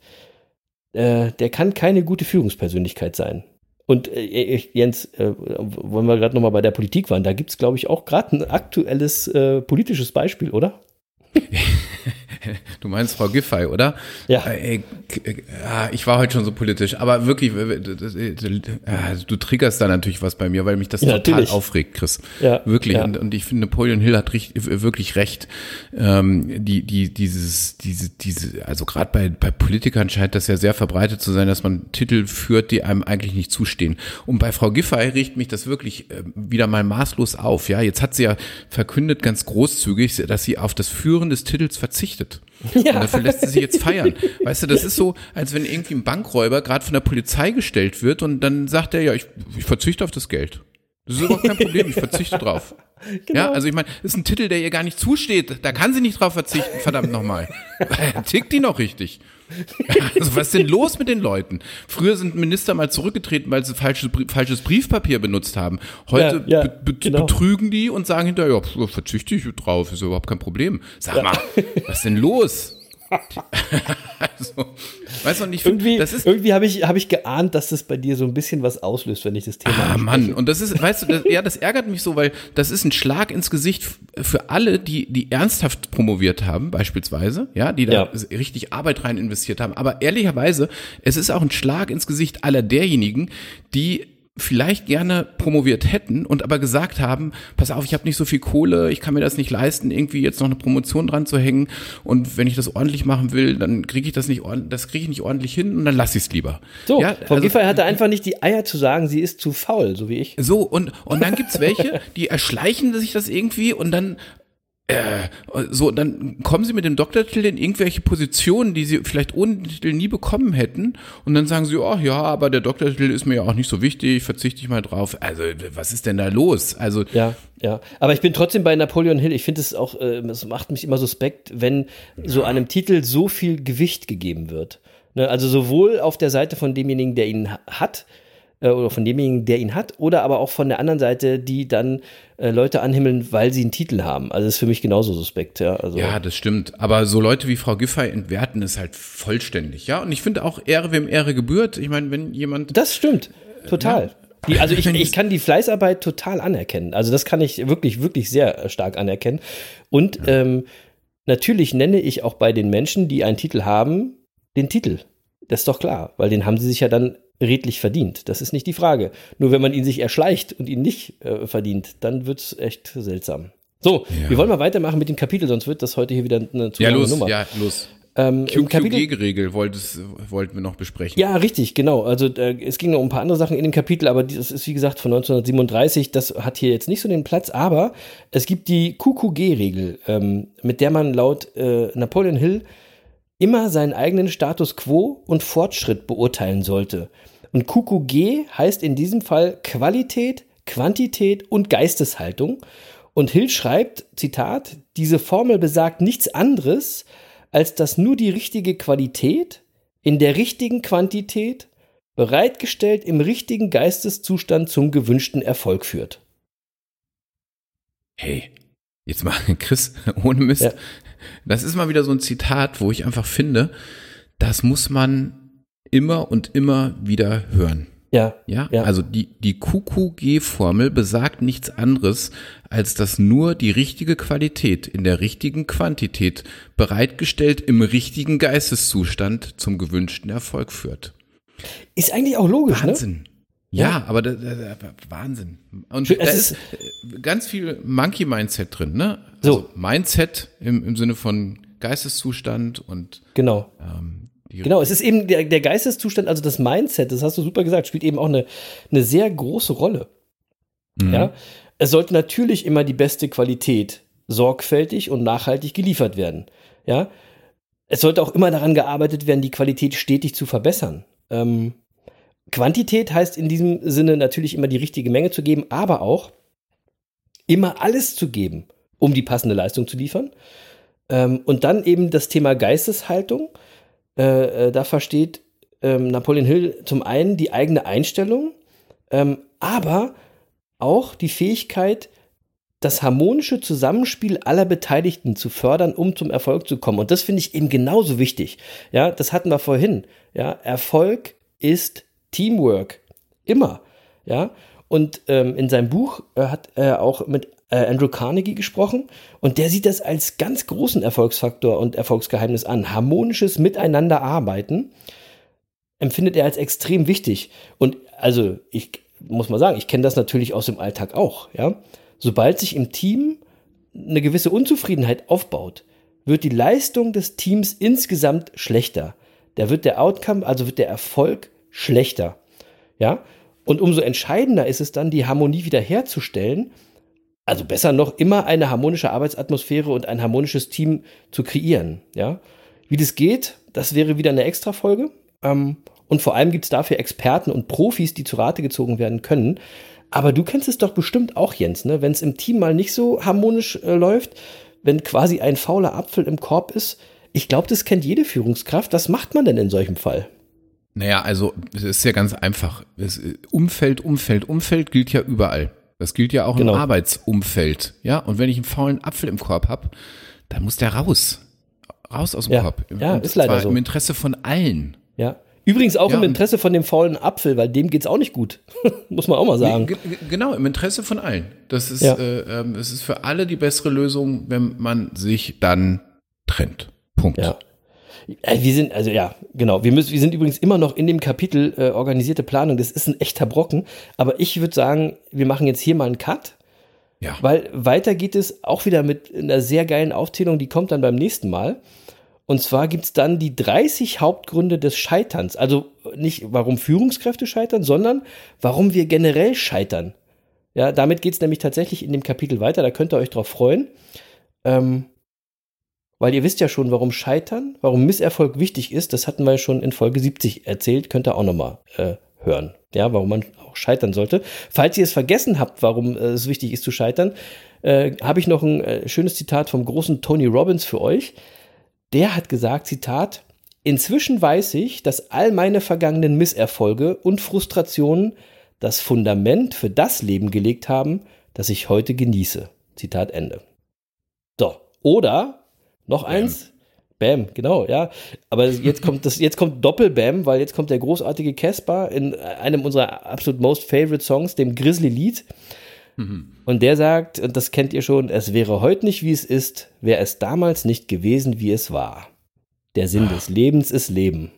äh, der kann keine gute Führungspersönlichkeit sein. Und äh, ich- Jens, äh, wollen wir gerade nochmal bei der Politik waren, da gibt es, glaube ich, auch gerade ein aktuelles äh, politisches Beispiel, oder? Du meinst Frau Giffey, oder? Ja. Äh, äh, ja, ich war heute schon so politisch, aber wirklich, äh, du triggerst da natürlich was bei mir, weil mich das Ja, total natürlich. aufregt, Chris. Ja, Wirklich. ja. Und, und ich finde, Napoleon Hill hat richtig, wirklich recht. Ähm, die, die, dieses, diese, diese, also gerade bei, bei Politikern scheint das ja sehr verbreitet zu sein, dass man Titel führt, die einem eigentlich nicht zustehen. Und bei Frau Giffey riecht mich das wirklich äh, wieder mal maßlos auf. Ja, jetzt hat sie ja verkündet ganz großzügig, dass sie auf das Führen des Titels verzichtet. Und dafür lässt sie sich jetzt feiern. Weißt du, das ist so, als wenn irgendwie ein Bankräuber gerade von der Polizei gestellt wird und dann sagt er, ja, ich, ich verzichte auf das Geld. Das ist überhaupt kein Problem, ich verzichte drauf. Ja, also ich meine, das ist ein Titel, der ihr gar nicht zusteht. Da kann sie nicht drauf verzichten, verdammt nochmal. Tickt die noch richtig? Also was ist denn los mit den Leuten? Früher sind Minister mal zurückgetreten, weil sie falsches, falsches Briefpapier benutzt haben. Heute Ja, ja, be genau. betrügen die und sagen hinterher, ja, verzichte ich drauf, ist überhaupt kein Problem. Sag mal, was ist denn los? Also, weißt du, und ich Irgendwie, das ist, irgendwie habe ich, hab ich geahnt, dass das bei dir so ein bisschen was auslöst, wenn ich das Thema Ah, anspreche. Mann, und das ist, weißt du, das, ja, das ärgert mich so, weil das ist ein Schlag ins Gesicht für alle, die, die ernsthaft promoviert haben, beispielsweise, ja, die da Ja. richtig Arbeit rein investiert haben. Aber ehrlicherweise, es ist auch ein Schlag ins Gesicht aller derjenigen, die vielleicht gerne promoviert hätten und aber gesagt haben, pass auf, ich habe nicht so viel Kohle, ich kann mir das nicht leisten, irgendwie jetzt noch eine Promotion dran zu hängen und wenn ich das ordentlich machen will, dann kriege ich das nicht ordentlich, das kriege ich nicht ordentlich hin und dann lasse ich es lieber. So, ja, Frau also- Giffey hatte einfach nicht die Eier zu sagen, sie ist zu faul, so wie ich. so, und, und dann gibt's welche, die erschleichen sich das irgendwie und dann, äh, so, dann kommen sie mit dem Doktortitel in irgendwelche Positionen, die sie vielleicht ohne den Titel nie bekommen hätten. Und dann sagen sie, oh ja, aber der Doktortitel ist mir ja auch nicht so wichtig, verzichte ich mal drauf. Also, was ist denn da los? Also, Ja, ja. Aber ich bin trotzdem bei Napoleon Hill. Ich finde es auch, äh, es macht mich immer suspekt, wenn so einem Titel so viel Gewicht gegeben wird. Ne, also sowohl auf der Seite von demjenigen, der ihn ha- hat, äh, oder von demjenigen, der ihn hat, oder aber auch von der anderen Seite, die dann äh, Leute anhimmeln, weil sie einen Titel haben. Also das ist für mich genauso suspekt, ja. Also, Ja, das stimmt. Aber so Leute wie Frau Giffey entwerten es halt vollständig, ja. Und ich finde auch Ehre, wem Ehre gebührt. Ich meine, wenn jemand Das stimmt. Total. Die, also ich, ich kann die Fleißarbeit total anerkennen. Also das kann ich wirklich, wirklich sehr stark anerkennen. Und ähm, natürlich nenne ich auch bei den Menschen, die einen Titel haben, den Titel. Das ist doch klar, weil den haben sie sich ja dann redlich verdient. Das ist nicht die Frage. Nur wenn man ihn sich erschleicht und ihn nicht äh, verdient, dann wird's echt seltsam. So, wir wollen mal weitermachen mit dem Kapitel, sonst wird das heute hier wieder eine zu ja los, Nummer. ja los. Ähm, QQG-Regel wollten wir noch besprechen. ja, richtig, genau. Also äh, es ging noch um ein paar andere Sachen in dem Kapitel, aber das ist wie gesagt von 1937. Das hat hier jetzt nicht so den Platz, aber es gibt die QQG-Regel, ähm, mit der man laut äh, Napoleon Hill immer seinen eigenen Status quo und Fortschritt beurteilen sollte. Und QQG heißt in diesem Fall Qualität, Quantität und Geisteshaltung. Und Hill schreibt, Zitat, diese Formel besagt nichts anderes, als dass nur die richtige Qualität in der richtigen Quantität bereitgestellt im richtigen Geisteszustand zum gewünschten Erfolg führt. Hey, jetzt mal, Chris, ohne Mist. Ja. Das ist mal wieder so ein Zitat, wo ich einfach finde, das muss man immer und immer wieder hören. Ja, Ja, Ja. also die, die QQG-Formel besagt nichts anderes, als dass nur die richtige Qualität in der richtigen Quantität bereitgestellt im richtigen Geisteszustand zum gewünschten Erfolg führt. ist eigentlich auch logisch, ne? Ja, aber da, da, da, Wahnsinn. Und Es da ist- ist äh, ganz viel Monkey-Mindset drin, ne? So. Also Mindset im, im Sinne von Geisteszustand und Genau. ähm, Genau, es ist eben der, der Geisteszustand, also das Mindset, das hast du super gesagt, spielt eben auch eine, eine sehr große Rolle. Mhm. Ja? Es sollte natürlich immer die beste Qualität sorgfältig und nachhaltig geliefert werden. Ja? Es sollte auch immer daran gearbeitet werden, die Qualität stetig zu verbessern. Ähm, Quantität heißt in diesem Sinne natürlich immer die richtige Menge zu geben, aber auch immer alles zu geben, um die passende Leistung zu liefern. Ähm, und dann eben das Thema Geisteshaltung. Äh, äh, da versteht ähm, Napoleon Hill zum einen die eigene Einstellung, ähm, aber auch die Fähigkeit, das harmonische Zusammenspiel aller Beteiligten zu fördern, um zum Erfolg zu kommen. Und das finde ich eben genauso wichtig. Ja, das hatten wir vorhin. Ja, Erfolg ist Teamwork, Immer. Ja. Und ähm, in seinem Buch äh, hat er auch mit äh, Andrew Carnegie gesprochen und der sieht das als ganz großen Erfolgsfaktor und Erfolgsgeheimnis an. Harmonisches Miteinanderarbeiten empfindet er als extrem wichtig. Und also ich muss mal sagen, ich kenne das natürlich aus dem Alltag auch. Ja, sobald sich im Team eine gewisse Unzufriedenheit aufbaut, wird die Leistung des Teams insgesamt schlechter. Da wird der Outcome, also wird der Erfolg schlechter. Ja, und umso entscheidender ist es dann, die Harmonie wiederherzustellen. Also besser noch, immer eine harmonische Arbeitsatmosphäre und ein harmonisches Team zu kreieren. Ja, wie das geht, das wäre wieder eine extra Folge. Ähm, und vor allem gibt es dafür Experten und Profis, die zu Rate gezogen werden können. Aber du kennst es doch bestimmt auch, Jens, ne? wenn es im Team mal nicht so harmonisch äh, läuft, wenn quasi ein fauler Apfel im Korb ist. Ich glaube, das kennt jede Führungskraft. Was macht man denn in solchem Fall? Naja, also es ist ja ganz einfach. Es, Umfeld, Umfeld, Umfeld gilt ja überall. Das gilt ja auch genau. im Arbeitsumfeld. Ja, und wenn ich einen faulen Apfel im Korb habe, dann muss der raus. Raus aus dem ja. Korb. Ja, und ist leider so. Im Interesse von allen. Ja. Übrigens auch ja, im Interesse von dem faulen Apfel, weil dem geht es auch nicht gut. Muss man auch mal sagen. Genau, im Interesse von allen. Das ist, ja. äh, äh, es ist für alle die bessere Lösung, wenn man sich dann trennt. Punkt. Ja. Äh, wir sind, also ja, genau. Wir, müssen, wir sind übrigens immer noch in dem Kapitel äh, organisierte Planung. Das ist ein echter Brocken. Aber ich würde sagen, wir machen jetzt hier mal einen Cut. Ja. Weil weiter geht es auch wieder mit einer sehr geilen Aufzählung, die kommt dann beim nächsten Mal. Und zwar gibt es dann die 30 Hauptgründe des Scheiterns. Also nicht, warum Führungskräfte scheitern, sondern warum wir generell scheitern. Ja, damit geht es nämlich tatsächlich in dem Kapitel weiter. Da könnt ihr euch drauf freuen. Ähm, weil ihr wisst ja schon, warum Scheitern, warum Misserfolg wichtig ist. Das hatten wir schon in Folge 70 erzählt. Könnt ihr auch nochmal äh, hören. Ja, warum man auch scheitern sollte. Falls ihr es vergessen habt, warum äh, es wichtig ist zu scheitern, äh, habe ich noch ein äh, schönes Zitat vom großen Tony Robbins für euch der hat gesagt, Zitat, Inzwischen weiß ich, dass all meine vergangenen Misserfolge und Frustrationen das Fundament für das Leben gelegt haben, das ich heute genieße. Zitat Ende. So, oder noch Bam. eins. Bam, genau, ja. Aber jetzt kommt das, jetzt kommt Doppelbam, weil jetzt kommt der großartige Casper in einem unserer absolut most favorite Songs, dem Grizzly-Lied. Mhm. Und der sagt, und das kennt ihr schon, es wäre heute nicht, wie es ist, wäre es damals nicht gewesen, wie es war. Der Sinn Ach. des Lebens ist Leben.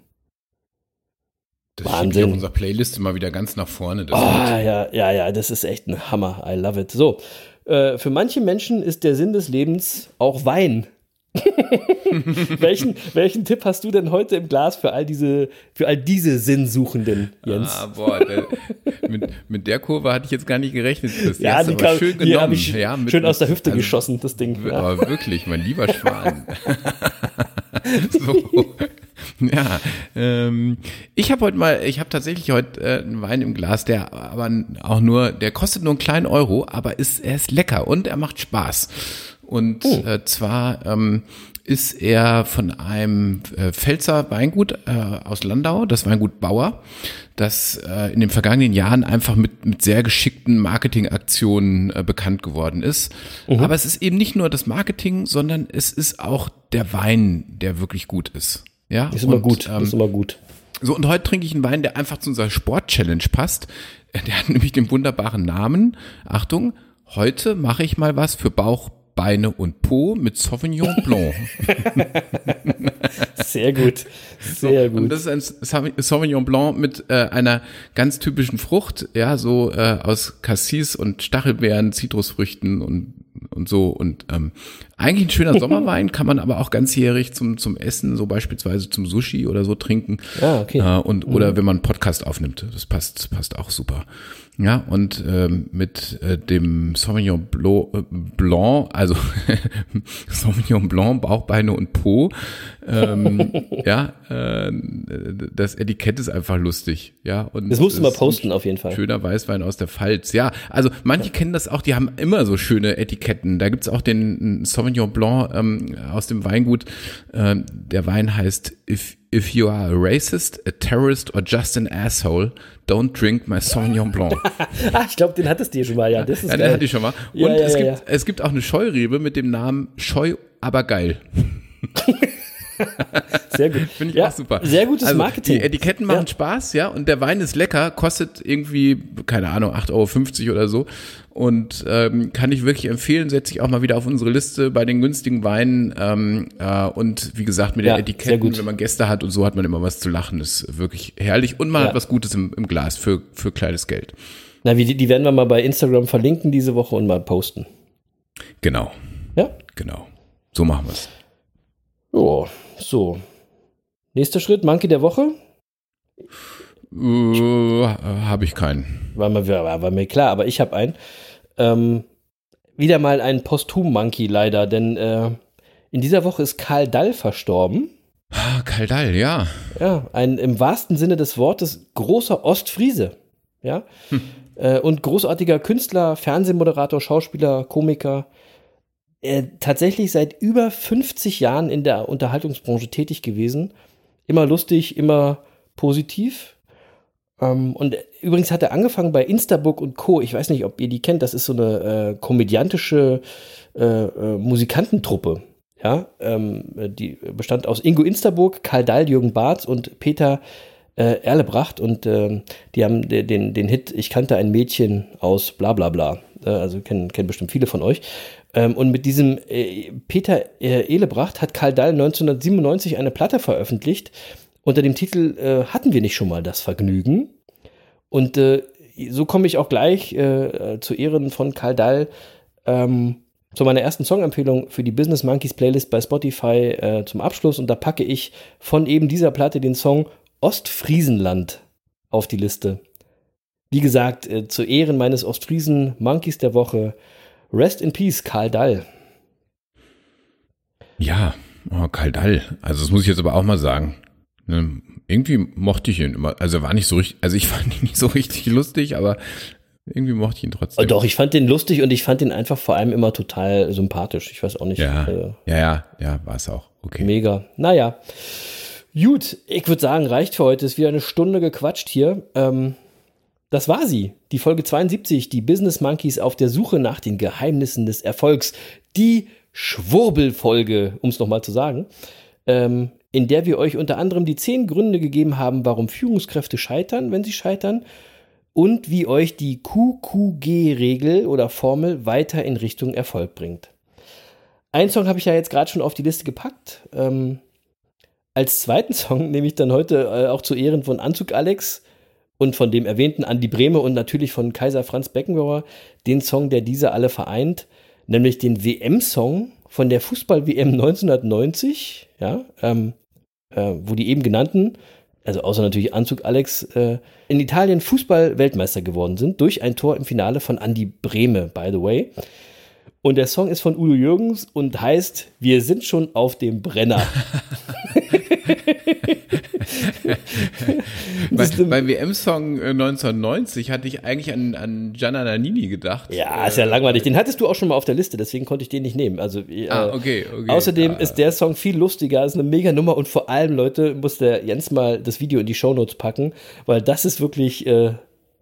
Das Wahnsinn. auf unserer Playlist immer wieder ganz nach vorne. Das oh, ja, ja, ja, das ist echt ein Hammer. I love it. So, äh, für manche Menschen ist der Sinn des Lebens auch Wein. welchen, welchen Tipp hast du denn heute im Glas für all diese, für all diese Sinnsuchenden, Jens? Ah, boah, der, mit, mit der Kurve hatte ich jetzt gar nicht gerechnet. Das ja, die kam, schön genommen. Ich ja, mit, schön aus der Hüfte also, geschossen, das Ding. Ja. Aber wirklich, mein lieber Schwan. so. Ja, ähm, ich habe heute mal, ich habe tatsächlich heute äh, einen Wein im Glas, der aber auch nur, der kostet nur einen kleinen Euro, aber ist, er ist lecker und er macht Spaß. Und oh. äh, zwar ähm, ist er von einem äh, Pfälzer Weingut äh, aus Landau, das Weingut Bauer, das äh, in den vergangenen Jahren einfach mit, mit sehr geschickten Marketingaktionen äh, bekannt geworden ist. Mhm. Aber es ist eben nicht nur das Marketing, sondern es ist auch der Wein, der wirklich gut ist. Ja, ist immer und, gut. Ähm, ist immer gut. So, und heute trinke ich einen Wein, der einfach zu unserer Sport-Challenge passt. Der hat nämlich den wunderbaren Namen. Achtung, heute mache ich mal was für Bauch, Beine und Po mit Sauvignon Blanc. Sehr gut, sehr gut. Und das ist ein Sauvignon Blanc mit äh, einer ganz typischen Frucht, ja, so äh, aus Cassis und Stachelbeeren, Zitrusfrüchten und und so und ähm, eigentlich ein schöner Sommerwein kann man aber auch ganzjährig zum zum Essen, so beispielsweise zum Sushi oder so trinken. Ja, okay. Äh, und oder mhm. wenn man einen Podcast aufnimmt, das passt passt auch super. Ja, und ähm, mit äh, dem Sauvignon äh, Blanc, also Sauvignon Blanc, Bauchbeine und Po, ähm, ja, äh, das Etikett ist einfach lustig, ja. Und das musst du mal posten auf jeden Fall. Schöner Weißwein aus der Pfalz, ja. Also manche kennen das auch, die haben immer so schöne Etiketten. Da gibt's auch den Sauvignon Blanc ähm, aus dem Weingut. Äh, der Wein heißt If If you are a racist, a terrorist or just an asshole, don't drink my Sauvignon Blanc. ah, ich glaube, den hattest du hier schon mal, ja. Das ist ja, den hatte ich schon mal. Und ja, ja, es, gibt, es gibt auch eine Scheurebe mit dem Namen Scheu, aber geil. Sehr gut. Finde ich Ja, auch super. Sehr gutes also, Marketing. Die Etiketten machen Ja. Spaß, ja, und der Wein ist lecker, kostet irgendwie, keine Ahnung, 8,50 Euro oder so. Und ähm, kann ich wirklich empfehlen, setze ich auch mal wieder auf unsere Liste bei den günstigen Weinen. Ähm, äh, und wie gesagt, mit Ja, den sehr Etiketten, wenn man Gäste hat und so hat man immer was zu lachen. Ist wirklich herrlich. Und man Ja. hat was Gutes im, im Glas für, für kleines Geld. Na, wie, die, werden wir mal bei Instagram verlinken diese Woche und mal posten. Genau, Ja? genau. So machen wir's. Jo, so. Nächster Schritt, Monkey der Woche. Äh, Habe ich keinen. War mir, war, war mir klar, aber ich habe einen. Ähm, wieder mal ein Posthum-Monkey leider, denn äh, in dieser Woche ist Karl Dall verstorben. Ah, Kaldal, ja. Ja, ein im wahrsten Sinne des Wortes großer Ostfriese. Ja. Äh, und großartiger Künstler, Fernsehmoderator, Schauspieler, Komiker. Äh, tatsächlich seit über 50 Jahren in der Unterhaltungsbranche tätig gewesen. Immer lustig, immer positiv. Ähm, und übrigens hat er angefangen bei Instabook und Co. Ich weiß nicht, ob ihr die kennt. Das ist so eine äh, komödiantische äh, äh, Musikantentruppe. Ja, ähm, die bestand aus Ingo Instaburg, Karl Dahl, Jürgen Barth und Peter äh, Erlebracht und ähm, die haben de- den, den Hit Ich kannte ein Mädchen aus bla bla bla. Äh, also kennen, kennen bestimmt viele von euch. Ähm, und mit diesem äh, Peter äh, Ehlebracht hat Karl Dahl 1997 eine Platte veröffentlicht unter dem Titel äh, Hatten wir nicht schon mal das Vergnügen? Und äh, so komme ich auch gleich äh, zu Ehren von Karl Dahl ähm, zu meiner ersten Songempfehlung für die Business Monkeys Playlist bei Spotify äh, zum Abschluss. Und da packe ich von eben dieser Platte den Song Ostfriesenland auf die Liste. Wie gesagt, zu Ehren meines Ostfriesen Monkeys der Woche. Rest in Peace, Karl Dall. Ja, oh, Kaldal. Also das muss ich jetzt aber auch mal sagen. Ne, irgendwie mochte ich ihn immer. Also er war nicht so richtig, also ich fand ihn nicht so richtig lustig, aber irgendwie mochte ich ihn trotzdem. Oh, doch, ich fand den lustig und ich fand den einfach vor allem immer total sympathisch. Ich weiß auch nicht. Ja, Äh, ja, ja, ja, war es auch. Okay. Mega. Naja. Gut, ich würde sagen, reicht für heute. Ist wieder eine Stunde gequatscht hier. Ähm, das war sie. Die Folge 72, die Business Monkeys auf der Suche nach den Geheimnissen des Erfolgs. Die Schwurbelfolge, um es nochmal zu sagen. Ähm, in der wir euch unter anderem die zehn Gründe gegeben haben, warum Führungskräfte scheitern, wenn sie scheitern. Und wie euch die QQG-Regel oder Formel weiter in Richtung Erfolg bringt. Ein Song habe ich ja jetzt gerade schon auf die Liste gepackt. Ähm, als zweiten Song nehme ich dann heute äh, auch zu Ehren von Anzug Alex und von dem erwähnten Andi Brehme und natürlich von Kaiser Franz Beckenbauer den Song, der diese alle vereint, nämlich den WM-Song von der Fußball-WM 1990, ja, ähm, äh, wo die eben genannten, also außer natürlich Anzug Alex, äh, in Italien Fußball-Weltmeister geworden sind durch ein Tor im Finale von Andi Brehme, by the way. Und der Song ist von Udo Jürgens und heißt Wir sind schon auf dem Brenner. Bei, beim WM-Song äh, 1990 hatte ich eigentlich an, an Gianna Nannini gedacht. Ja, ist ja langweilig. Den hattest du auch schon mal auf der Liste, deswegen konnte ich den nicht nehmen. Also, äh, Ah, okay, okay. Außerdem Ah. ist der Song viel lustiger, ist eine mega Nummer und vor allem, Leute, muss der Jens mal das Video in die Shownotes packen, weil das ist wirklich. Äh,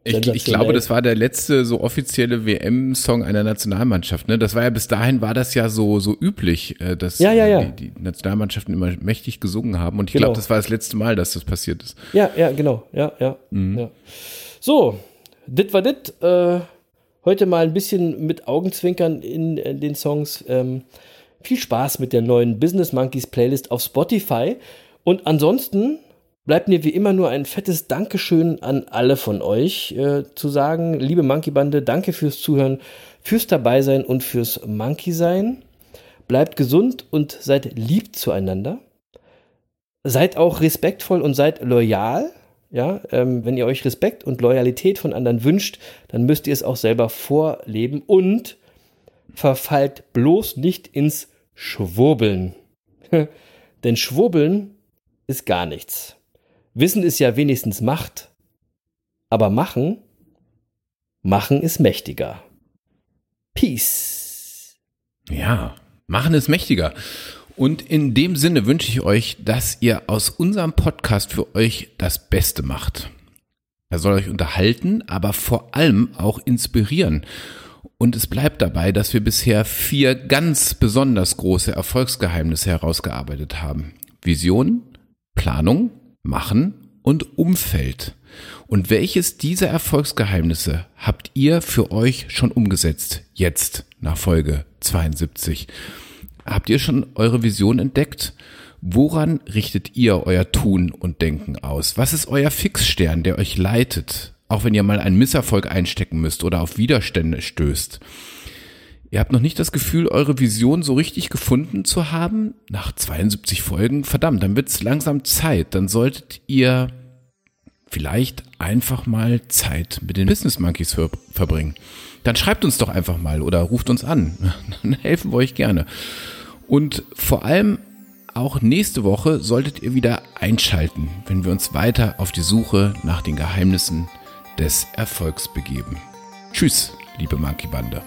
Ich, ich glaube, das war der letzte so offizielle WM-Song einer Nationalmannschaft. Ne? Das war ja bis dahin war das ja so so üblich, äh, dass Ja, ja, ja. äh, Die, die Nationalmannschaften immer mächtig gesungen haben. Und ich Genau. glaube, das war das letzte Mal, dass das passiert ist. Ja, ja, genau. Ja, ja. Mhm. ja. So, dit war dit. Äh, heute mal ein bisschen mit Augenzwinkern in, äh, den Songs. Ähm, viel Spaß mit der neuen Business Monkeys Playlist auf Spotify. Und ansonsten bleibt mir wie immer nur ein fettes Dankeschön an alle von euch äh, zu sagen. Liebe Monkey Bande, danke fürs Zuhören, fürs Dabeisein und fürs Monkey sein. Bleibt gesund und seid lieb zueinander. Seid auch respektvoll und seid loyal. Ja, ähm, wenn ihr euch Respekt und Loyalität von anderen wünscht, dann müsst ihr es auch selber vorleben und verfallt bloß nicht ins Schwurbeln. Denn Schwurbeln ist gar nichts. Wissen ist ja wenigstens Macht, aber machen, machen ist mächtiger. Peace. Ja, machen ist mächtiger. Und in dem Sinne wünsche ich euch, dass ihr aus unserem Podcast für euch das Beste macht. Er soll euch unterhalten, aber vor allem auch inspirieren. Und es bleibt dabei, dass wir bisher vier ganz besonders große Erfolgsgeheimnisse herausgearbeitet haben. Vision, Planung, Machen und Umfeld. Und welches dieser Erfolgsgeheimnisse habt ihr für euch schon umgesetzt? Jetzt, nach Folge 72. Habt ihr schon eure Vision entdeckt? Woran richtet ihr euer Tun und Denken aus? Was ist euer Fixstern, der euch leitet? Auch wenn ihr mal einen Misserfolg einstecken müsst oder auf Widerstände stößt. Ihr habt noch nicht das Gefühl, eure Vision so richtig gefunden zu haben? Nach 72 Folgen? Verdammt, dann wird's langsam Zeit. Dann solltet ihr vielleicht einfach mal Zeit mit den Business Monkeys ver verbringen. Dann schreibt uns doch einfach mal oder ruft uns an. Dann helfen wir euch gerne. Und vor allem auch nächste Woche solltet ihr wieder einschalten, wenn wir uns weiter auf die Suche nach den Geheimnissen des Erfolgs begeben. Tschüss, liebe Monkey Bande.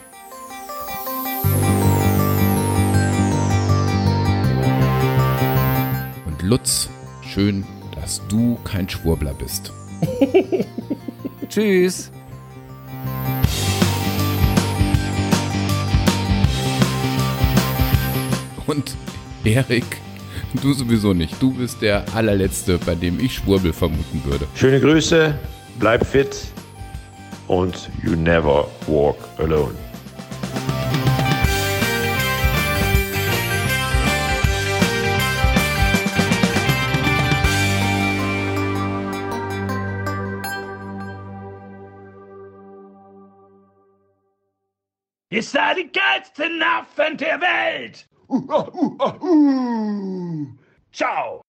Lutz, schön, dass du kein Schwurbler bist. Tschüss. Und Erik, du sowieso nicht. Du bist der allerletzte, bei dem ich Schwurbel vermuten würde. Schöne Grüße, bleib fit und you never walk alone. Ihr seid die geilsten Affen der Welt! Uh, uh, uh, uh. Ciao!